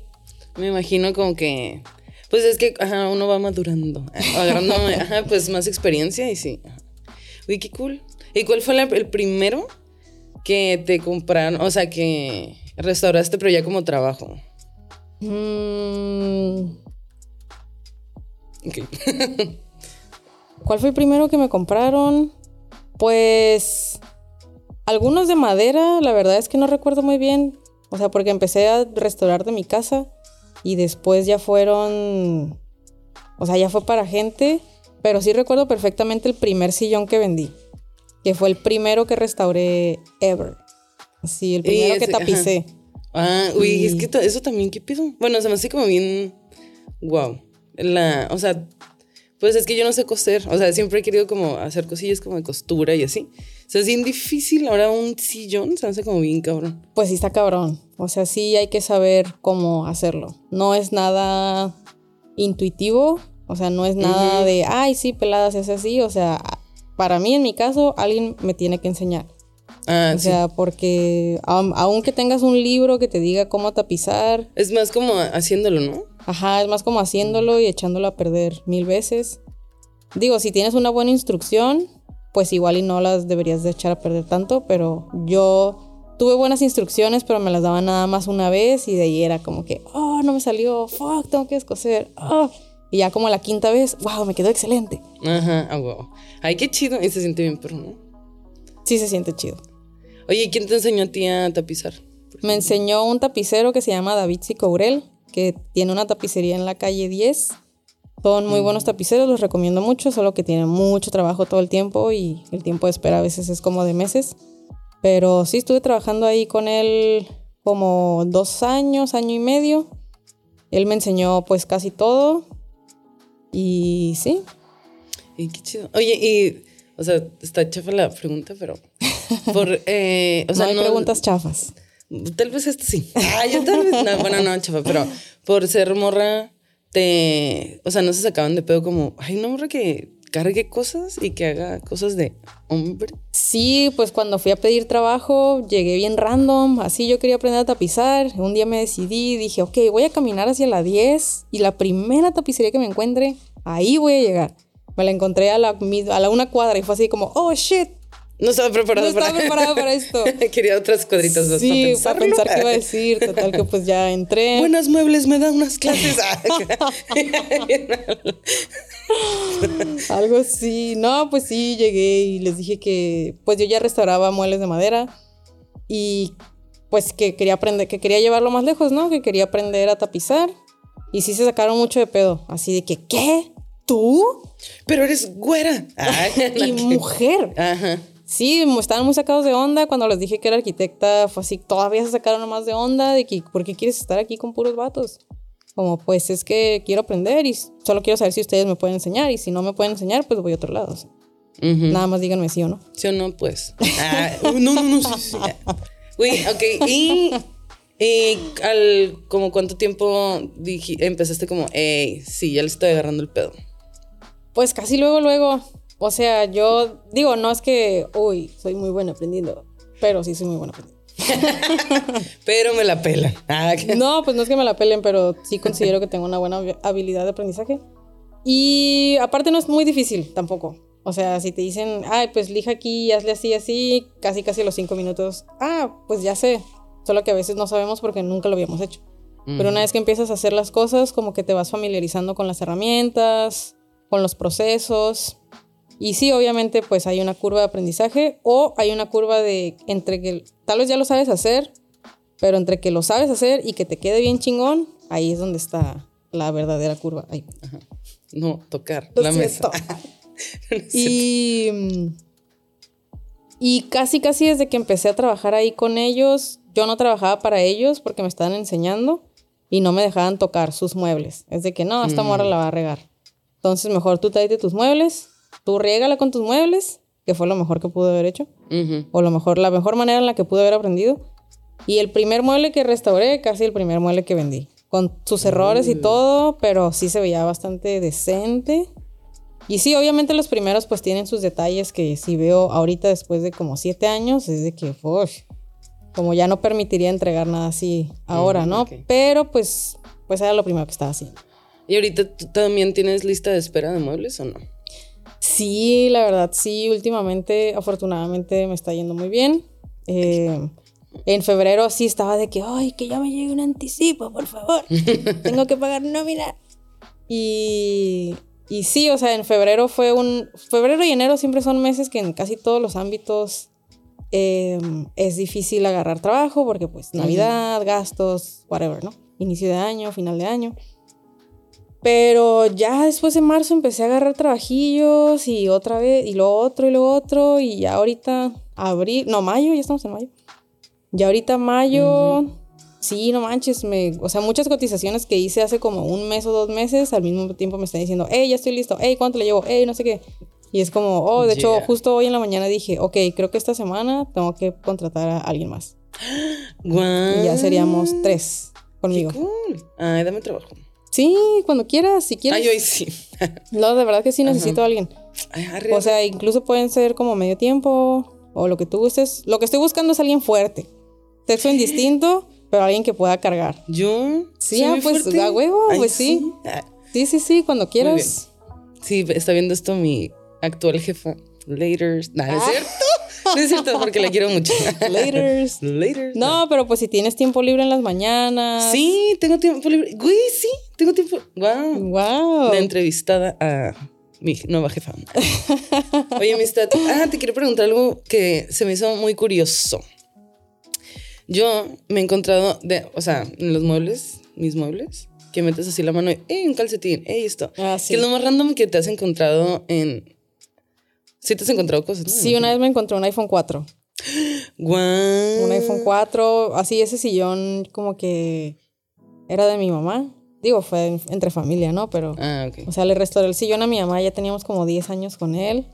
Me imagino como que. Pues es que ajá, uno va madurando. [LAUGHS] ah, Agarrando ajá, pues más experiencia y sí. Uy, qué cool. ¿Y cuál fue la- el primero que te compraron? O sea, que restauraste, pero ya como trabajo. Mm. [LAUGHS] ¿Cuál fue el primero que me compraron? Pues algunos de madera, la verdad es que no recuerdo muy bien. O sea, porque empecé a restaurar de mi casa y después ya fueron, o sea, ya fue para gente, pero sí recuerdo perfectamente el primer sillón que vendí, que fue el primero que restauré ever. Sí, el primero que ajá. tapicé. Ah, uy, es que eso también, ¿qué pedo? Bueno, se me hace como bien. Wow. La, o sea, pues es que yo no sé coser. O sea, siempre he querido como hacer cosillas como de costura y así. O sea, es bien difícil. Ahora un sillón se me hace como bien cabrón. Pues sí está cabrón. O sea, sí hay que saber cómo hacerlo. No es nada intuitivo. O sea, no es nada de, ay, sí, pelada se hace así. O sea, para mí, en mi caso, alguien me tiene que enseñar. Ah, O sí. sea, porque aun- aunque tengas un libro que te diga cómo tapizar, Es más como haciéndolo, ¿no? ajá, es más como haciéndolo y echándolo a perder mil veces. Digo, si tienes una buena instrucción, pues igual y no las deberías de echar a perder tanto, pero yo tuve buenas instrucciones, pero me las daban nada más una vez y de ahí era como que, oh, no me salió, fuck, tengo que descoser, oh. Y ya como la quinta vez, wow, me quedó excelente. Ajá, ah, wow. Ay, qué chido. Y se siente bien, pero no. Sí se siente chido. Oye, ¿y quién te enseñó a ti a tapizar? Me enseñó un tapicero que se llama David Sicourel, que tiene una tapicería en la calle 10. Son muy buenos tapiceros, los recomiendo mucho, solo que tienen mucho trabajo todo el tiempo y el tiempo de espera a veces es como de meses. Pero sí estuve trabajando ahí con él como dos años, año y medio. Él me enseñó pues casi todo. Y sí, Y qué chido. Oye, y, o sea, está chafa la pregunta, pero. Por, [LAUGHS] eh, o sea, no hay preguntas chafas. Tal vez esto sí. Ah, yo tal vez. No, bueno, no, chafa, pero por ser morra, te. O sea, no se sacaban de pedo como, ay, no, morra que cargue cosas y que haga cosas de hombre. Sí, pues cuando fui a pedir trabajo llegué bien random, así yo quería aprender a tapizar, un día me decidí, dije, ok, voy a caminar hacia la 10 y la primera tapicería que me encuentre, ahí voy a llegar. Me la encontré a la, a la una cuadra y fue así como, oh shit, No estaba preparada no [LAUGHS] estaba para. preparada para esto. Quería otras cuadritas más Sí, para para pensar qué iba a decir, total que pues ya entré. [LAUGHS] Buenas muebles, me da unas clases. [LAUGHS] Algo así. No, pues sí, llegué y les dije que pues yo ya restauraba muebles de madera y pues que quería aprender, que quería llevarlo más lejos, ¿no? Que quería aprender a tapizar. Y sí se sacaron mucho de pedo, así de que, ¿qué? ¿Tú? Pero eres güera. Ay, Y mujer. Ajá. Sí, estaban muy sacados de onda cuando les dije que era arquitecta, fue así, todavía se sacaron más de onda de que, ¿por qué quieres estar aquí con puros vatos? Como, pues es que quiero aprender y solo quiero saber si ustedes me pueden enseñar y si no me pueden enseñar, pues voy a otro lado. sea, Ujú. Nada más díganme sí o no. ¿Sí o no? Pues. Ah, no, no, no. Sí, sí. Güey, ok. Y, y al como cuánto tiempo dije, empezaste como, hey, sí, ya le estoy agarrando el pedo. Pues casi luego, luego. O sea, yo digo, no es que, uy, soy muy buena aprendiendo, pero sí soy muy buena aprendiendo. [LAUGHS] Pero me la pelan. [LAUGHS] Ah, No, pues no es que me la pelen, pero sí considero que tengo una buena habi- habilidad de aprendizaje. Y aparte no es muy difícil tampoco. O sea, si te dicen, ay, pues lija aquí hazle así, así, casi, casi a los cinco minutos. Ah, pues ya sé. Solo que a veces no sabemos porque nunca lo habíamos hecho. Pero una vez que empiezas a hacer las cosas, como que te vas familiarizando con las herramientas, con los procesos. Y sí, obviamente, pues hay una curva de aprendizaje o hay una curva de entre que tal vez ya lo sabes hacer, pero entre que lo sabes hacer y que te quede bien chingón, ahí es donde está la verdadera curva. Ay, No, tocar lo la siento. [LAUGHS] mesa. y, mm, y casi, casi desde que empecé a trabajar ahí con ellos, yo no trabajaba para ellos porque me estaban enseñando y no me dejaban tocar sus muebles. Es de que no, esta morra la va a regar. Entonces, mejor tú tráete tus muebles, tú riégala con tus muebles, que fue lo mejor que pude haber hecho, Ujú. o lo mejor, la mejor manera en la que pude haber aprendido. Y el primer mueble que restauré, casi el primer mueble que vendí. Con sus errores y todo, pero sí se veía bastante decente. Y sí, obviamente los primeros pues tienen sus detalles que si veo ahorita después de como siete años, es de que, uff, como ya no permitiría entregar nada así ahora, ¿no? ok. Pero pues, pues era lo primero que estaba haciendo. ¿Y ahorita tú también tienes lista de espera de muebles o no? Sí, la verdad, sí, últimamente, afortunadamente me está yendo muy bien. Eh, en febrero sí estaba de que, ay, que ya me llegue un anticipo, por favor. [LAUGHS] Tengo que pagar nómina. Y, y sí, o sea, en febrero fue un... Febrero y enero siempre son meses que en casi todos los ámbitos eh, es difícil agarrar trabajo porque pues Navidad, gastos, whatever, ¿no? Inicio de año, final de año. Pero ya después de marzo empecé a agarrar trabajillos y otra vez, y lo otro y lo otro, y ya ahorita, abril, no, mayo, ya estamos en mayo. Ya ahorita mayo, sí, no manches, me, o sea, muchas cotizaciones que hice hace como un mes o dos meses, al mismo tiempo me están diciendo, hey, ya estoy listo, hey, ¿cuánto le llevo? Hey, no sé qué. Y es como, oh, de hecho, Yeah. justo hoy en la mañana dije, ok, creo que esta semana tengo que contratar a alguien más. [GASPS] Guau. Y ya seríamos tres conmigo. Cool. Ay, dame trabajo. Sí, cuando quieras, si quieres. Ay, hoy sí. [LAUGHS] No, de verdad que sí necesito a alguien. Ay, O sea, incluso pueden ser como medio tiempo o lo que tú gustes. Lo que estoy buscando es alguien fuerte. Sexo indistinto, pero alguien que pueda cargar. Yo. Sí, soy ah, muy pues, fuerte. a huevo, pues sí. Sí, sí, sí, cuando quieras. Sí, está viendo esto mi actual jefa. Later. No es Ah. cierto. No es cierto porque la quiero mucho. Laters. Later. No, pero pues si tienes tiempo libre en las mañanas. Sí, tengo tiempo libre. Güey, sí, tengo tiempo. Wow. Wow. La entrevistada a mi nueva jefa. [LAUGHS] Oye, amistad. Ah, te quiero preguntar algo que se me hizo muy curioso. Yo me he encontrado, de, o sea, en los muebles, mis muebles, que metes así la mano y, ¡eh, un calcetín! ¡eh, esto! Ah, sí. Que es lo más random que te has encontrado en. Sí, te has encontrado cosas, ¿no? Sí, una vez me encontré un iPhone 4. Guau. Un iPhone 4, así ese sillón como que era de mi mamá. Digo, fue en- entre familia, ¿no? Pero, Ah, o sea, le restauré el sillón a mi mamá, ya teníamos como 10 años con él.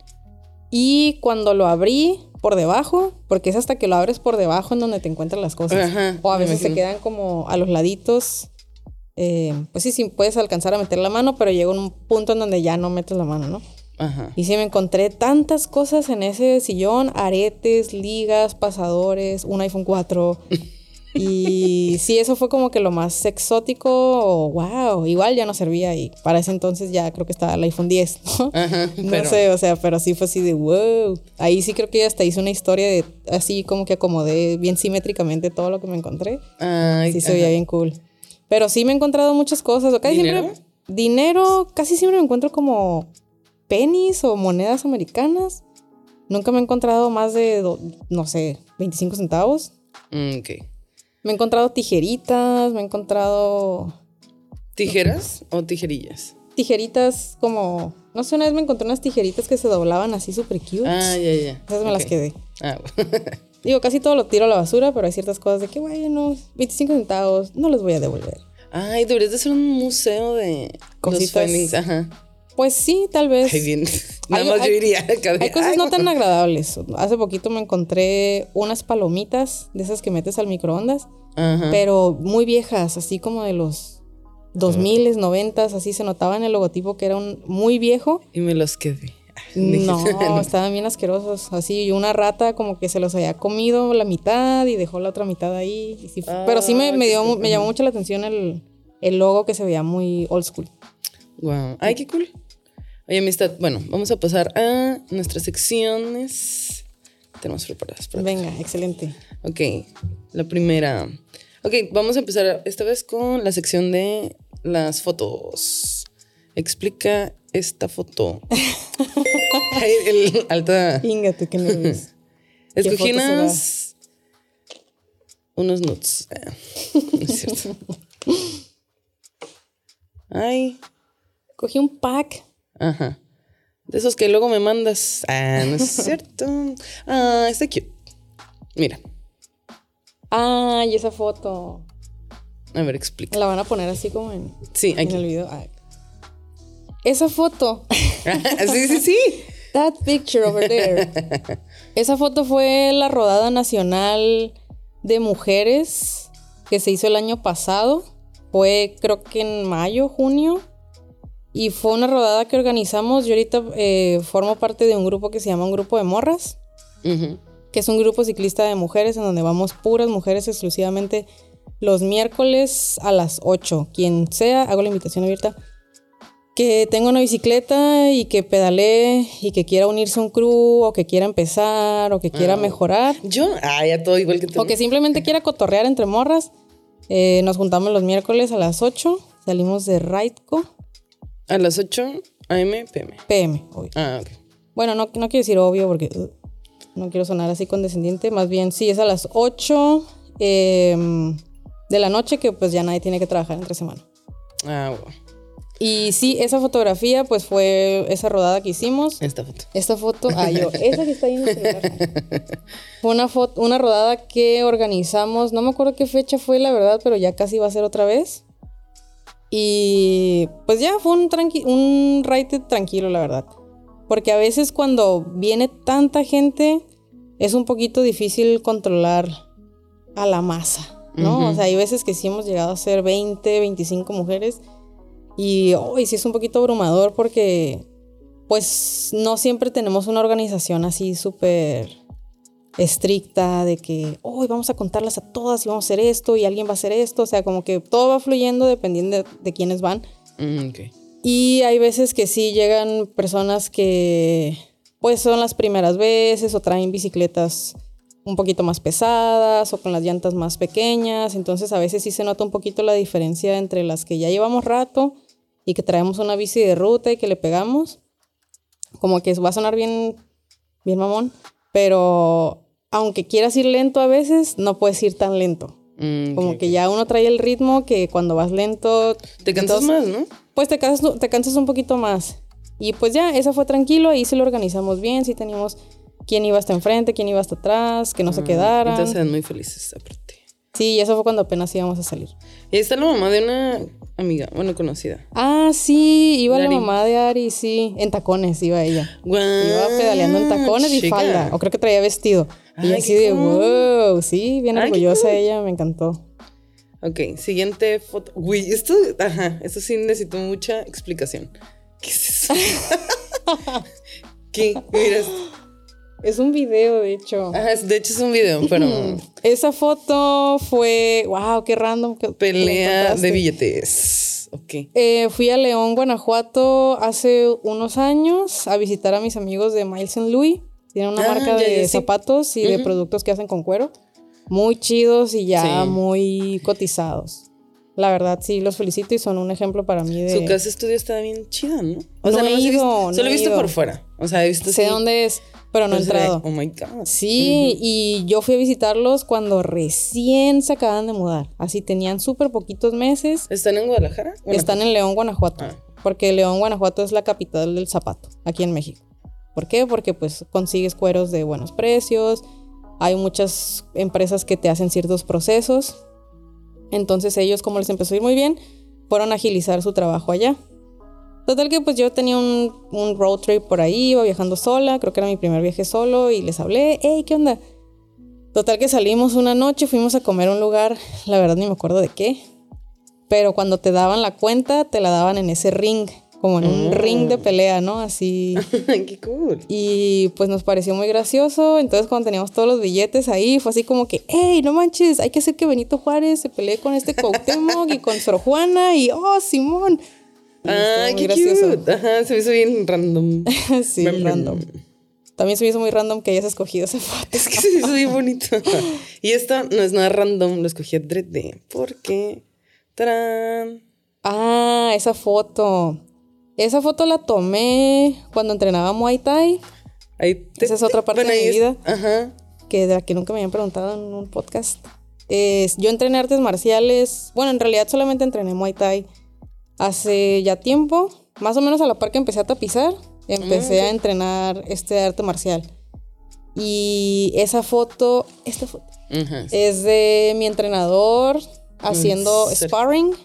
Y cuando lo abrí por debajo, porque es hasta que lo abres por debajo en donde te encuentran las cosas. Ajá, o a veces se quedan como a los laditos. eh, pues sí, sí, puedes alcanzar a meter la mano, pero llega un punto en donde ya no metes la mano, ¿no? Ajá. Y sí, me encontré tantas cosas en ese sillón, aretes, ligas, pasadores, un iPhone 4. [LAUGHS] Y sí, eso fue como que lo más exótico, o, wow, igual ya no servía y para ese entonces ya creo que estaba el iPhone 10, ¿no? Ajá. [LAUGHS] No pero- sé, o sea, pero sí fue así de wow. Ahí sí creo que hasta hice una historia de así como que acomodé bien simétricamente todo lo que me encontré. Ay, Sí, se veía bien cool. Pero sí me he encontrado muchas cosas. o Casi ¿Dinero? siempre. Dinero, casi siempre me encuentro como pennies o monedas americanas. Nunca me he encontrado más de, no sé, 25 centavos. Mm, ok. Me he encontrado tijeritas, me he encontrado ¿Tijeras o tijerillas? tijeritas como, no sé, una vez me encontré unas tijeritas que se doblaban así súper cute. Ah, ya, ya. Esas me las quedé. Ah, bueno. [LAUGHS] Digo, casi todo lo tiro a la basura, pero hay ciertas cosas de que, bueno, 25 centavos, no los voy a devolver. Ay, deberías de hacer un museo de Cositas. los findings. Ajá. Pues sí, tal vez. Ay, bien. [LAUGHS] Nada Hay- más yo hay- iría. acá de, Hay cosas ay, no tan agradables. Hace poquito me encontré unas palomitas de esas que metes al microondas, Ajá. pero muy viejas, así como de los 2000, 90, así se notaba en el logotipo que era un muy viejo. Y me los quedé. [LAUGHS] No, estaban bien asquerosos. Así, y una rata como que se los había comido la mitad y dejó la otra mitad ahí. y sí- pero sí me, Ah, me, qué dio, me llamó mucho la atención el, el logo que se veía muy old school. Wow. Ay, qué cool. Oye, amistad. Bueno, vamos a pasar a nuestras secciones. Tenemos preparadas. para- Venga, excelente. Ok, la primera. Ok, vamos a empezar esta vez con la sección de las fotos. Explica esta foto. [LAUGHS] Ay, el alta. Fíjate, qué nervios. [LAUGHS] ¿Qué Escogí unas. Unos nuts. Ah, no es cierto. [LAUGHS] Ay, Cogí un pack. ajá. De esos que luego me mandas. Ah, no es [LAUGHS] cierto. Ah, está cute. Mira, Ay, esa foto. a ver, explica. La van a poner así como en, Sí, en el video. Ay. Esa foto. sí, sí, sí. [LAUGHS] That picture over there. [LAUGHS] Esa foto fue la rodada nacional de mujeres que se hizo el año pasado. Fue creo que en mayo, junio. Y fue una rodada que organizamos. Yo ahorita eh, formo parte de un grupo que se llama un grupo de morras. Ujú. que es un grupo ciclista de mujeres en donde vamos puras mujeres exclusivamente los miércoles a las 8. Quien sea, hago la invitación abierta. Que tenga una bicicleta y que pedalee y que quiera unirse a un crew o que quiera empezar o que quiera mejorar Yo, ah, ya todo igual que tú. o que simplemente quiera cotorrear entre morras. eh, nos juntamos los miércoles a las 8. Salimos de Raitco A las 8 AM, PM. PM. obvio. Ah, ok. Bueno, no, no quiero decir obvio porque uh, no quiero sonar así condescendiente. Más bien, sí, es a las 8 em, de la noche que pues ya nadie tiene que trabajar entre semana. Ah, bueno. Y sí, esa fotografía pues fue esa rodada que hicimos. Esta foto. Esta foto, ah, yo, [LAUGHS] esa que está ahí en el celular. Fue una foto, una rodada que organizamos, no me acuerdo qué fecha fue la verdad, pero ya casi va a ser otra vez. Y pues ya fue un, tranqui un tranquilo, la verdad. Porque a veces cuando viene tanta gente es un poquito difícil controlar a la masa, ¿no? O sea, hay veces que sí hemos llegado a ser 20, 25 mujeres y hoy sí es un poquito abrumador porque pues no siempre tenemos una organización así súper estricta de que hoy vamos a contarlas a todas y vamos a hacer esto y alguien va a hacer esto. O sea, como que todo va fluyendo dependiendo de, de quiénes van. Mm. Y hay veces que sí llegan personas que pues son las primeras veces o traen bicicletas un poquito más pesadas o con las llantas más pequeñas. Entonces a veces sí se nota un poquito la diferencia entre las que ya llevamos rato y que traemos una bici de ruta y que le pegamos. Como que va a sonar bien, bien mamón, pero aunque quieras ir lento a veces, no puedes ir tan lento. Mm, Como ok, que ok. ya uno trae el ritmo que cuando vas lento... Te cansas entonces- más, ¿no? pues te cansas, te cansas un poquito más. Y pues ya, esa fue tranquilo, ahí sí lo organizamos bien, sí teníamos quién iba hasta enfrente, quién iba hasta atrás, que no se quedaran. Ah, Entonces eran muy felices, aparte. Sí, y eso fue cuando apenas íbamos a salir. Y está la mamá de una amiga, bueno, conocida. Ah, sí, iba Dari. la mamá de Ari, sí, en tacones iba ella. Guau, Iba pedaleando en tacones y chica. falda, o creo que traía vestido. Y así de, cool. wow, sí, bien Ay, orgullosa cool. ella, me encantó. Ok, siguiente foto. Uy, esto, ajá, esto sí necesito mucha explicación. ¿Qué es eso? [LAUGHS] ¿Qué? Mira. Es un video, de hecho. Ajá, de hecho es un video, pero [CLEARS THROAT] Esa foto fue, wow, qué random. que- pelea de billetes. Ok. Eh, fui a León, Guanajuato hace unos años a visitar a mis amigos de Miles and Louis. Tienen una Ah, marca ya, de ya, sí. zapatos y de Ujú. productos que hacen con cuero. Muy chidos y ya Sí. muy cotizados. La verdad, sí, los felicito y son un ejemplo para mí de... Su casa de estudio está bien chida, ¿no? No he nomás ido, visto, no solo he he visto ido. por fuera. O sea, he visto Sé así, dónde es, pero no he entrado. Oh my God. Sí, y yo fui a visitarlos cuando recién se acaban de mudar. Así tenían súper poquitos meses. ¿Están en Guadalajara? Están en León, Guanajuato. Ah. Porque León, Guanajuato es la capital del zapato, aquí en México. ¿Por qué? Porque pues consigues cueros de buenos precios. Hay muchas empresas que te hacen ciertos procesos. Entonces ellos, como les empezó a ir muy bien, fueron a agilizar su trabajo allá. Total que pues yo tenía un, road trip por ahí, iba viajando sola, creo que era mi primer viaje solo y les hablé, hey, ¿qué onda? Total que salimos una noche, fuimos a comer a un lugar, la verdad ni me acuerdo de qué, pero cuando te daban la cuenta, te la daban en ese ring, como en un Mm. ring de pelea, ¿no? Así. [LAUGHS] Qué cool. Y pues nos pareció muy gracioso. Entonces, cuando teníamos todos los billetes ahí, fue así como que, hey, no manches, hay que hacer que Benito Juárez se pelee con este Cuauhtémoc y con Sor Juana y, oh, Simón. Y Ah, qué gracioso. cute. Ajá, se me hizo bien random. [LAUGHS] sí, random. También se me hizo muy random que hayas escogido esa foto. Es que se me hizo bien bonito. [LAUGHS] Y esto no es nada random, lo escogí adrede. Porque. ¡Tarán! Ah, esa foto. Esa foto la tomé cuando entrenaba Muay Thai, Ahí te- Esa es otra parte de ahí mi es- vida. Ajá. que de la que nunca me habían preguntado en un podcast. Yo entrené artes marciales. Bueno, en realidad solamente entrené Muay Thai hace ya tiempo. Más o menos a la par que empecé a tapizar, empecé Mm, a entrenar este arte marcial. Y esa foto, esta foto Ajá. es de mi entrenador haciendo Mm, sparring.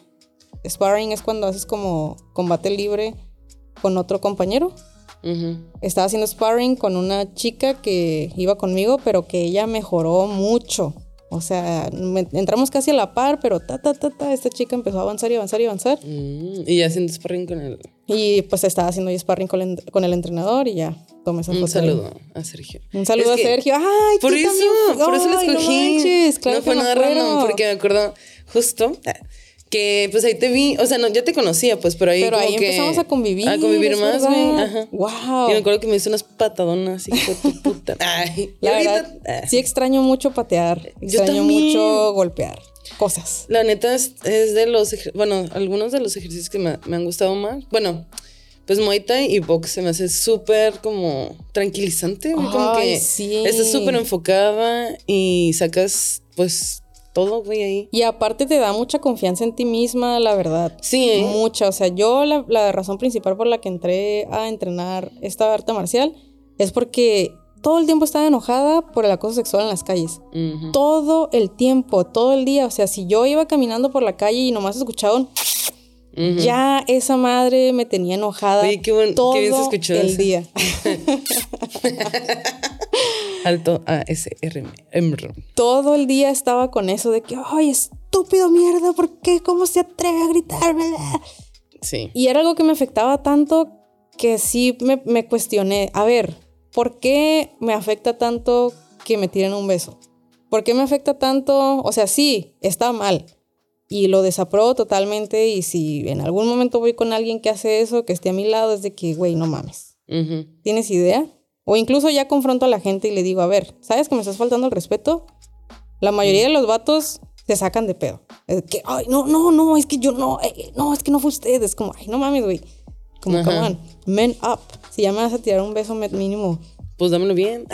Sparring es cuando haces como combate libre con otro compañero. Ujú. Estaba haciendo sparring con una chica que iba conmigo, pero que ella mejoró mucho. O sea, me- entramos casi a la par, pero ta, ta, ta, ta, esta chica empezó a avanzar y avanzar y avanzar. Mm, Y ya haciendo sparring con él. Y pues estaba haciendo sparring con el, con el entrenador y ya tomé esa Un foto. ahí. saludo a Sergio. Un saludo Es a Sergio. Ay, Por eso, también. por eso lo Ay, no escogí. manches, claro no fue nada acuerdo. porque me acuerdo justo que pues ahí te vi, o sea, no, ya te conocía, pues, pero ahí Pero como ahí que empezamos a convivir. A convivir más, güey. Ajá. Wow. Y me acuerdo que me hizo unas patadonas, hijo de tu puta. [LAUGHS] Ay, La verdad, ah, sí extraño mucho patear. Yo Extraño también. mucho golpear cosas. La neta es, es de los, bueno, algunos de los ejercicios que me, me han gustado más. Bueno, pues Muay Thai y box se me hace súper como tranquilizante, güey, como que sí. estás súper enfocada y sacas pues todo, güey, ahí. Y aparte te da mucha confianza en ti misma, la verdad. Sí, ¿eh? Mucha. O sea, yo la, la razón principal por la que entré a entrenar esta arte marcial es porque todo el tiempo estaba enojada por el acoso sexual en las calles. Ujú. Todo el tiempo, todo el día. O sea, si yo iba caminando por la calle y nomás escuchaba un... Ya esa madre me tenía enojada Oye, qué buen- qué todo bien se escuchó el día. [LAUGHS] [LAUGHS] Alto ASRM. todo el día estaba con eso de que, ay, estúpido mierda, ¿por qué? ¿Cómo se atreve a gritarme? Sí. Y era algo que me afectaba tanto que sí me, me cuestioné, a ver, ¿por qué me afecta tanto que me tiren un beso? ¿Por qué me afecta tanto? O sea, sí, está mal. Y lo desapruebo totalmente. Y si en algún momento voy con alguien que hace eso, que esté a mi lado, es de que, güey, no mames. ¿Tienes idea? O incluso ya confronto a la gente y le digo, a ver, ¿sabes que me estás faltando el respeto? La mayoría de los vatos te sacan de pedo. Es que, ay, no, no, no, es que yo no, eh, no, es que no fue usted. Es como, ay, no mames, güey. Como, Ajá. come on, men up. Si ya me vas a tirar un beso mínimo, Pues dámelo bien.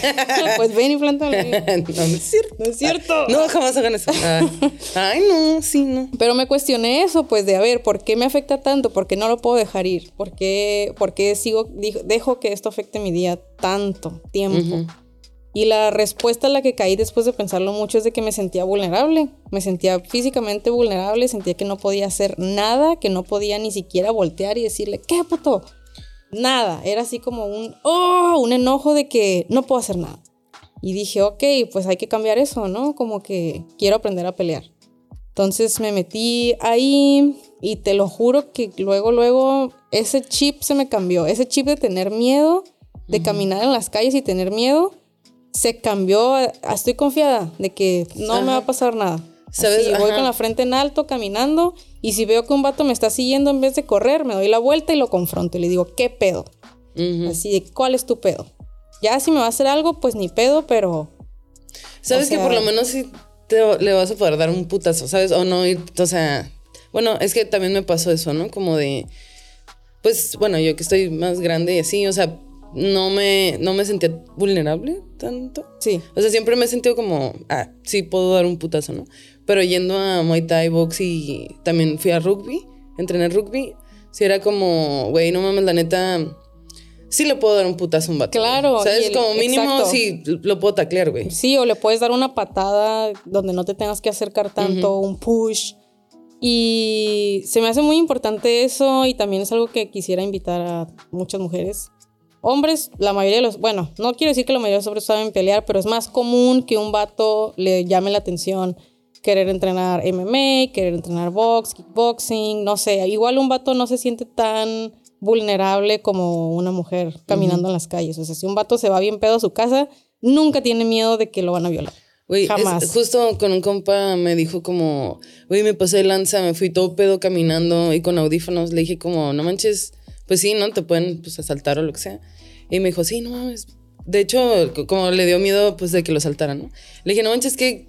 [LAUGHS] pues ven y plántame. [LAUGHS] no, no es cierto. No es cierto. No, jamás hagan eso. Ah. [LAUGHS] Ay, no, sí, no. Pero me cuestioné eso, pues de a ver, ¿por qué me afecta tanto? ¿Por qué no lo puedo dejar ir? ¿Por qué, por qué sigo, dejo que esto afecte mi día tanto tiempo? Y la respuesta a la que caí después de pensarlo mucho es de que me sentía vulnerable. Me sentía físicamente vulnerable, sentía que no podía hacer nada, que no podía ni siquiera voltear y decirle, ¿qué puto? Nada. Era así como un, oh, un enojo de que no puedo hacer nada. Y dije, ok, pues hay que cambiar eso, ¿no? Como que quiero aprender a pelear. Entonces me metí ahí y te lo juro que luego, luego ese chip se me cambió. Ese chip de tener miedo, de caminar en las calles y tener miedo, se cambió. estoy confiada de que no me va a pasar nada. ¿Sabes? Así, voy Ajá. con la frente en alto caminando y si veo que un vato me está siguiendo en vez de correr, me doy la vuelta y lo confronto y le digo, ¿qué pedo? Ujú. Así de, ¿cuál es tu pedo? Ya si me va a hacer algo, pues ni pedo, pero Sabes O que por sea- lo menos sí te, le vas a poder dar un putazo, ¿sabes? O no ir, o sea, bueno, es que también me pasó eso, ¿no? Como de, pues, bueno, yo que estoy más grande y así, o sea, no me, no me sentía vulnerable tanto. sí. O sea, siempre me he sentido como, ah, sí, puedo dar un putazo, ¿no? Pero yendo a Muay Thai, box y también fui a rugby, entrené rugby, sí era como, güey, no mames, la neta, sí le puedo dar un putazo a un vato. Claro, O sea, y es el- como mínimo, exacto. sí, lo puedo taclear, güey. Sí, o le puedes dar una patada donde no te tengas que acercar tanto, un push. Y se me hace muy importante eso y también es algo que quisiera invitar a muchas mujeres. Hombres, la mayoría de los, bueno, no quiero decir que la mayoría de los hombres saben pelear, pero es más común que un vato le llame la atención querer entrenar MMA, querer entrenar box, kickboxing, no sé, igual un vato no se siente tan vulnerable como una mujer caminando en las calles. O sea, si un vato se va bien pedo a su casa, nunca tiene miedo de que lo van a violar. Güey, es- Jamás. justo con un compa me dijo como, güey, me pasé de lanza, me fui todo pedo caminando y con audífonos. Le dije como, no manches, pues sí, ¿no? Te pueden pues asaltar o lo que sea. Y me dijo, sí, no mames. De hecho, como le dio miedo pues de que lo asaltaran, ¿no? Le dije, no manches, qué,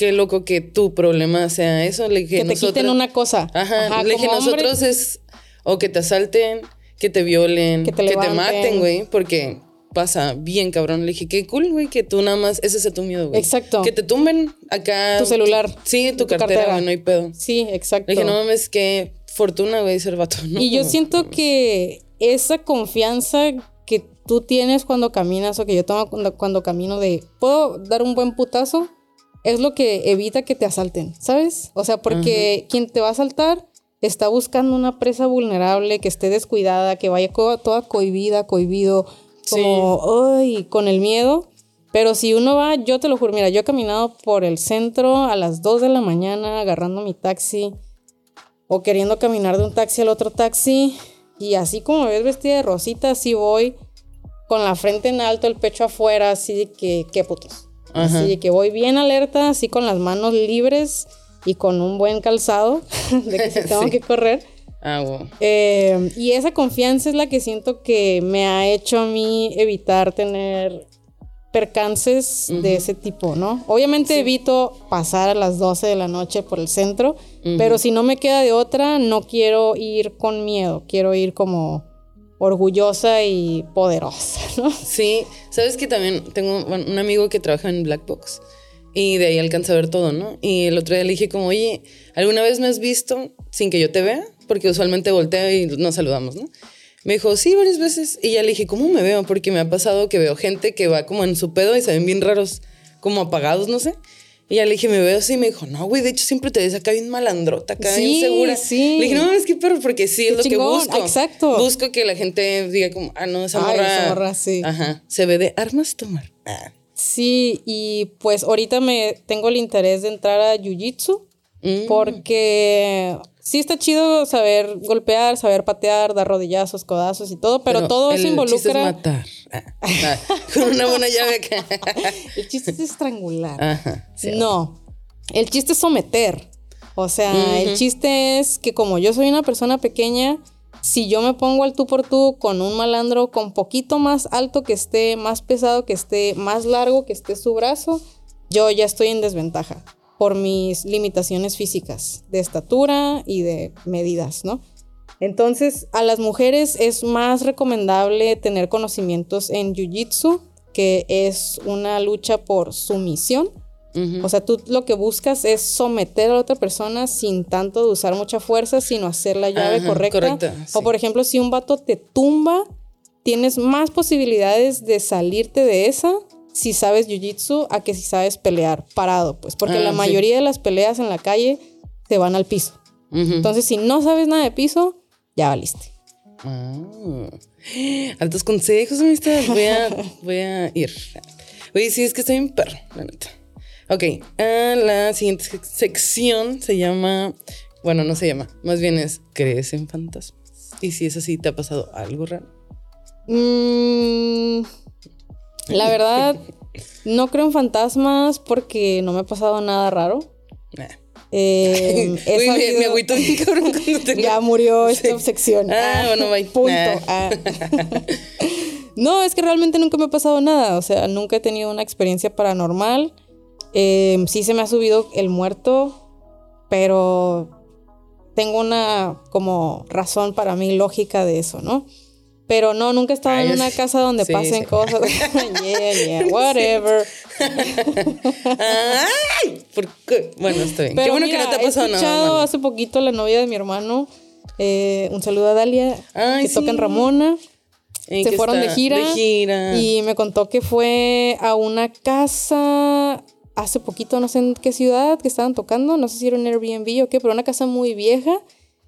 qué loco que tu problema sea eso. Le dije, Que te quiten una cosa. Ajá, le dije, hombre, nosotros es o que te asalten, que te violen, Que que te maten, güey, porque pasa bien cabrón. Le dije, qué cool, güey, que tú nada más, ese es tu miedo, güey. Exacto. Que te tumben acá. Tu celular. Sí, tu, Tu cartera, cartera. güey, no hay pedo. Sí, exacto. Le dije, no mames, qué fortuna, güey, ser vato, ¿no? Y yo siento [LAUGHS] que esa confianza que tú tienes cuando caminas o que yo tomo cuando, cuando camino de, ¿puedo dar un buen putazo? Es lo que evita que te asalten, ¿sabes? O sea, porque quien te va a asaltar está buscando una presa vulnerable, que esté descuidada, que vaya co- toda cohibida, cohibido, como, ay, con el miedo. Pero si uno va, yo te lo juro, mira, yo he caminado por el centro a las 2 de la mañana agarrando mi taxi o queriendo caminar de un taxi al otro taxi. Y así como me ves vestida de rosita, así voy con la frente en alto, el pecho afuera, así de que, qué putos. Ajá. Así de que voy bien alerta, así con las manos libres y con un buen calzado, [LAUGHS] de que si tengo Sí. que correr. Ah, wow. Eh, y esa confianza es la que siento que me ha hecho a mí evitar tener percances de ese tipo, ¿no? Obviamente evito pasar a las 12 de la noche por el centro, pero si no me queda de otra, no quiero ir con miedo, quiero ir como orgullosa y poderosa, ¿no? Sí, sabes que también tengo un amigo que trabaja en Black Box y de ahí alcanza a ver todo, ¿no? Y el otro día le dije como, oye, ¿alguna vez me has visto sin que yo te vea? Porque usualmente volteo y nos saludamos, ¿no? Me dijo, sí, varias veces. Y ya le dije, ¿cómo me veo? Porque me ha pasado que veo gente que va como en su pedo y se ven bien raros, como apagados, no sé. Y ya le dije, ¿me veo así? Y me dijo, no, güey, de hecho siempre te ves acá bien malandrota, acá Sí, bien segura. sí. Le dije, no, es que perro, porque sí, es Qué lo chingón, que busco. exacto. Busco que la gente diga como, ah, no, esa Ay, morra. esa morra, sí. Ajá, se ve de armas tomar. Ah. Sí, y pues ahorita me tengo el interés de entrar a Jiu-Jitsu Mm. porque sí está chido saber golpear, saber patear, dar rodillazos, codazos y todo, pero, todo eso el involucra. chiste es matar. Ah, [LAUGHS] con una buena llave acá. [LAUGHS] El chiste es estrangular. Ajá. sí. No, el chiste es someter. O sea, el chiste es que como yo soy una persona pequeña, si yo me pongo al tú por tú con un malandro con poquito más alto que esté, más pesado que esté, más largo que esté su brazo, yo ya estoy en desventaja por mis limitaciones físicas de estatura y de medidas, ¿no? Entonces, a las mujeres es más recomendable tener conocimientos en Jiu-Jitsu, que es una lucha por sumisión. Ujú. O sea, tú lo que buscas es someter a la otra persona sin tanto de usar mucha fuerza, sino hacer la llave Ajá, correcta. correcta, O por ejemplo, si un vato te tumba, tienes más posibilidades de salirte de esa si sabes jiu-jitsu a que si sabes pelear parado, pues, porque Ah, la sí. mayoría de las peleas en la calle se van al piso. Entonces, si no sabes nada de piso, ya valiste. Ah. Altos consejos, amistad. Voy a, [LAUGHS] voy a ir. Oye, sí, es que estoy en perro, la neta. Ok, ah, la siguiente sec- sección se llama. Bueno, no se llama. Más bien es ¿Crees en fantasmas? Y si es así, ¿te ha pasado algo raro? Mm, la [LAUGHS] verdad, no creo en fantasmas porque no me ha pasado nada raro. Nah. Eh, [LAUGHS] he Uy, me, sabido- me agüito bien cabrón cuando [LAUGHS] tengo. Ya murió esta Sí. sección. Ah, bueno, bye. Punto. Nah. Ah. no, es que realmente nunca me ha pasado nada. O sea, nunca he tenido una experiencia paranormal. Eh, sí se me ha subido el muerto, pero tengo una como razón para mí lógica de eso, ¿no? Pero no, nunca he estado Ay, en una casa donde Sí, pasen sí. cosas. [LAUGHS] [LAUGHS] yeah, yeah, whatever. ¡Ay! ¿Por qué? Bueno, está bien. Qué bueno mira, que no te ha he pasado nada. escuchado malo. hace poquito la novia de mi hermano. eh, un saludo a Dalia, Ay, que sí. toca en Ramona. Eh, se fueron de gira, De gira. Y me contó que fue a una casa hace poquito, no sé en qué ciudad, que estaban tocando. No sé si era un Airbnb o qué, pero una casa muy vieja.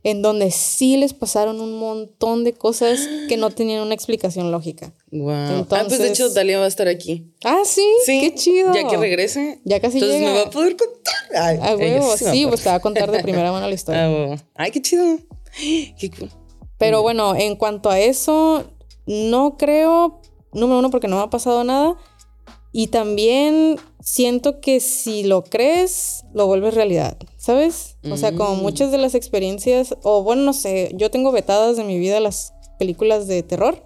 En donde sí les pasaron un montón de cosas que no tenían una explicación lógica. Wow. ah, pues de Entonces- hecho, Dalia va a estar aquí. Ah, sí, Sí. qué chido. Ya que regrese. Ya casi Entonces llega. me va a poder contar. Ay, A ella huevo, sí sí, pues te va a contar de primera mano la [LAUGHS] historia. Ah, huevo. Ay, qué chido. [GASPS] Qué cool. Pero bueno, en cuanto a eso, no creo, número uno, porque no me ha pasado nada. Y también siento que si lo crees, lo vuelves realidad, ¿sabes? O sea, como Mm. muchas de las experiencias, o bueno, no sé, yo tengo vetadas de mi vida las películas de terror,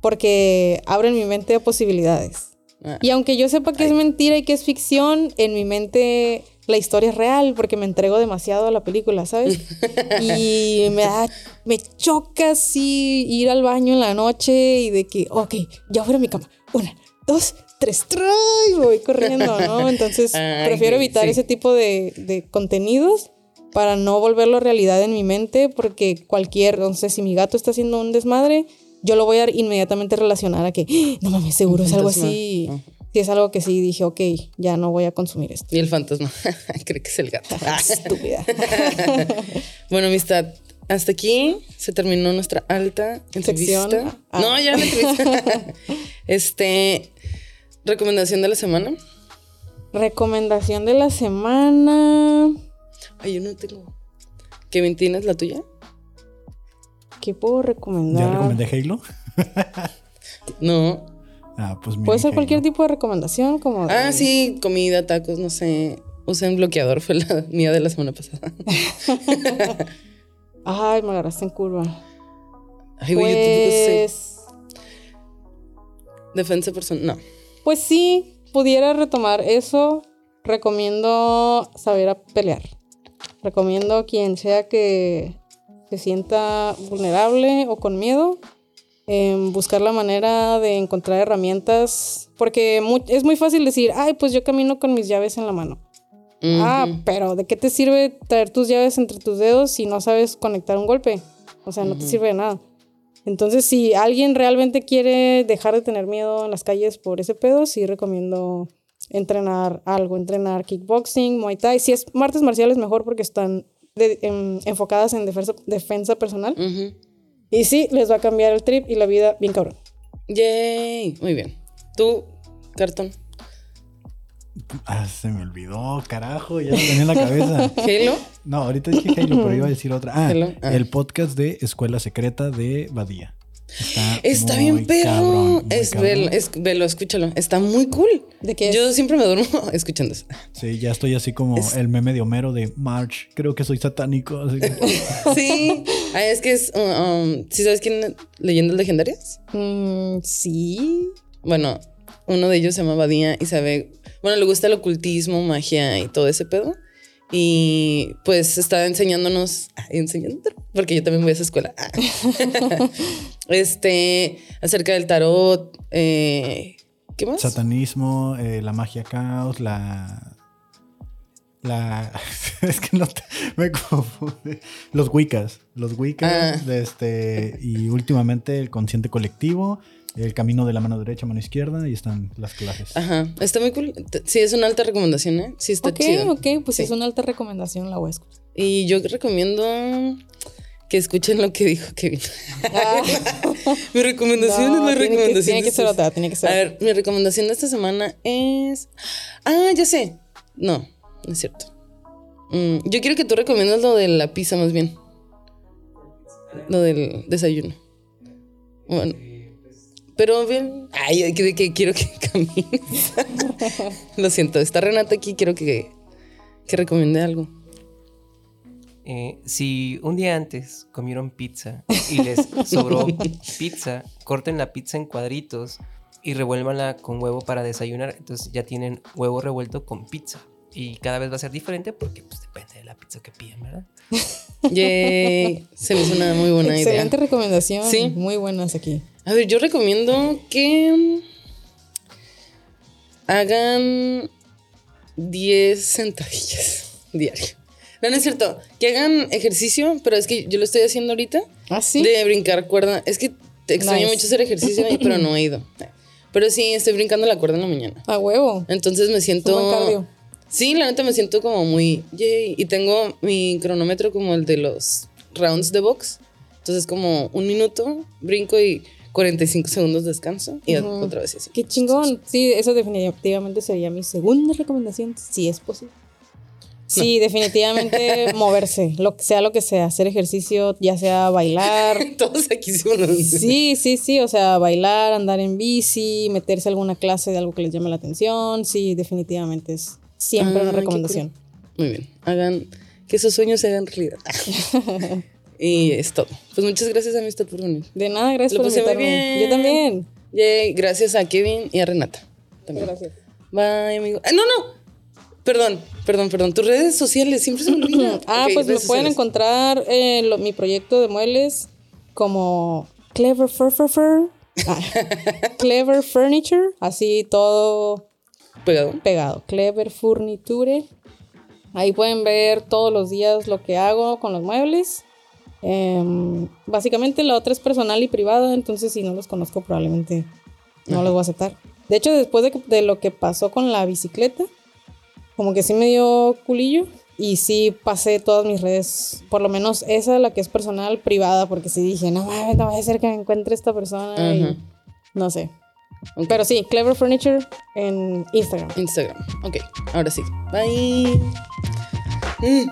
porque abren mi mente a posibilidades. Ah. Y aunque yo sepa que es mentira y que es ficción, en mi mente la historia es real porque me entrego demasiado a la película, ¿sabes? [LAUGHS] y me da, me choca así ir al baño en la noche y de que, ok, ya fuera mi cama. Una, dos, tres, tres, y voy corriendo, ¿no? [LAUGHS] Entonces Ay, prefiero evitar sí. ese tipo de, de contenidos para no volverlo realidad en mi mente porque cualquier, no sé, si mi gato está haciendo un desmadre, yo lo voy a inmediatamente relacionar a que, "Ah, no mames, seguro es algo así. Ajá. Si es algo que sí dije, ok, ya no voy a consumir esto. Y el fantasma. [LAUGHS] Cree que es el gato. Ah. [LAUGHS] Estúpida. bueno, amistad. Hasta aquí se terminó nuestra alta entrevista. Sección. Ah. No, ya la entrevista. este. Recomendación de la semana. Recomendación de la semana. Ay, yo no tengo. Kevin, ¿tienes la tuya? ¿Qué puedo recomendar? Ya recomendé Halo. [LAUGHS] No. Ah, pues Puede ser cualquier tipo de recomendación, como. de- Ah, sí, comida, tacos, no sé. Usen bloqueador, fue la [LAUGHS] mía de la semana pasada. [LAUGHS] Ay, me agarraste en curva. Ay, güey, yo tampoco sé. Pues. Defensa personal. No. Pues sí, pudiera retomar eso. Recomiendo saber a pelear. Recomiendo a quien sea que se sienta vulnerable o con miedo, em, buscar la manera de encontrar herramientas. Porque es muy fácil decir, ay, pues yo camino con mis llaves en la mano. Ah, pero ¿de qué te sirve traer tus llaves entre tus dedos si no sabes conectar un golpe? O sea, no te sirve de nada. Entonces, si alguien realmente quiere dejar de tener miedo en las calles por ese pedo, sí recomiendo entrenar algo, entrenar kickboxing, muay thai. Si es martes marciales, mejor porque están de- em, enfocadas en defensa, defensa personal. Y sí, les va a cambiar el trip y la vida bien cabrón. Yay. Muy bien. Tú, cartón. Ah, se me olvidó, carajo, ya lo tenía en la cabeza. [LAUGHS] Halo. No, ahorita dije Halo, pero iba a decir otra. Ah, Hello. Ah. el podcast de Escuela Secreta de Badía. Está, Está bien perro. cabrón, es, cabrón. velo, es velo, escúchalo. Está muy cool. ¿De qué? Yo siempre me duermo [LAUGHS] escuchando eso. Sí, ya estoy así como Es- el meme de Homero de March. Creo que soy satánico. así que- [LAUGHS] Sí. Ah, es que es. uh, um, ¿Sí sabes quién? es? ¿Leyendas legendarias? Mm, sí. Bueno, uno de ellos se llama Badía y sabe. Bueno, le gusta el ocultismo, magia y todo ese pedo. Y pues está enseñándonos. ah, enseñando, porque yo también voy a esa escuela. Ah. [LAUGHS] este. Acerca del tarot. eh, ¿Qué más? Satanismo, eh, la magia caos, la. La. [LAUGHS] es que no te- me confunde. Los Wiccas. Los Wiccas. Ah. este, y últimamente el consciente colectivo. El camino de la mano derecha, mano izquierda. Y están las clases. Ajá, está muy cool. Sí, es una alta recomendación, ¿eh? Sí, está ok, chido. ok, pues Sí. es una alta recomendación, la voy a escuchar. Y yo recomiendo que escuchen lo que dijo Kevin. [LAUGHS] mi recomendación No, es la tiene que- recomendación. tiene que ser otra, tiene que ser A ver, mi recomendación de esta semana es. Ah, ya sé. No, no es cierto. Mm, yo quiero que tú recomiendas lo de la pizza más bien. Lo del desayuno. Bueno. Pero bien. Ay, que, que quiero que [LAUGHS] camines. Lo siento, está Renata aquí, quiero que, que recomiende algo. Eh, si un día antes comieron pizza y les sobró [LAUGHS] pizza, corten la pizza en cuadritos y revuélvanla con huevo para desayunar. Entonces ya tienen huevo revuelto con pizza. Y cada vez va a ser diferente porque pues, depende de la pizza que piden, ¿verdad? [LAUGHS] Yay, se me hizo una muy buena Excelente idea. recomendación. Sí. Muy buenas aquí. A ver, yo recomiendo que hagan 10 sentadillas [LAUGHS] diario. No, no es cierto. Que hagan ejercicio, pero es que yo lo estoy haciendo ahorita. ¿Ah, sí? De brincar cuerda. Es que te extraño Nice. mucho hacer ejercicio, [LAUGHS] pero no he ido. Pero sí, estoy brincando la cuerda en la mañana. A huevo. Entonces me siento. un buen cardio. Sí, la neta me siento como muy. Yay. Y tengo mi cronómetro como el de los rounds de box. Entonces, como un minuto, brinco y 45 segundos descanso. Y Ujú. otra vez así. Qué chingón. Sí, eso definitivamente sería mi segunda recomendación, si es posible. Sí, definitivamente [LAUGHS] moverse, lo que sea lo que sea, hacer ejercicio, ya sea bailar. [LAUGHS] Todos aquí mismo. Sí, sí, sí, o sea, bailar, andar en bici, meterse a alguna clase de algo que les llame la atención. Sí, definitivamente es siempre Ah, una recomendación. Muy bien. Hagan. Que esos sueños se hagan realidad. [LAUGHS] y es todo. Pues muchas gracias, amistad, por venir. De nada, gracias Lo por muy invitarme. bien. Yo también. Yay. Gracias a Kevin y a Renata. También. Gracias. Bye, amigo. Ah, no, no. Perdón, perdón, perdón. Tus redes sociales siempre se me [CLEARS THROAT] olvidan. Ah, pues me pueden sociales. encontrar en lo- mi proyecto de muebles como Clever Fur Fur Fur. Ah, [LAUGHS] Clever Furniture, así todo Pegado. pegado. Clever Furniture. Ahí pueden ver todos los días lo que hago con los muebles. Em, básicamente la otra es personal y privada, entonces si no los conozco probablemente no los voy a aceptar. De hecho, después de, que- de lo que pasó con la bicicleta, como que sí me dio culillo y sí pasé todas mis redes, por lo menos esa, la que es personal, privada, porque sí dije, no, mames, no vaya a ser que me encuentre esta persona Ajá. y no sé. Ok. Pero sí, Clever Furniture en Instagram. Instagram. Ok, ahora sí. Bye. Mm.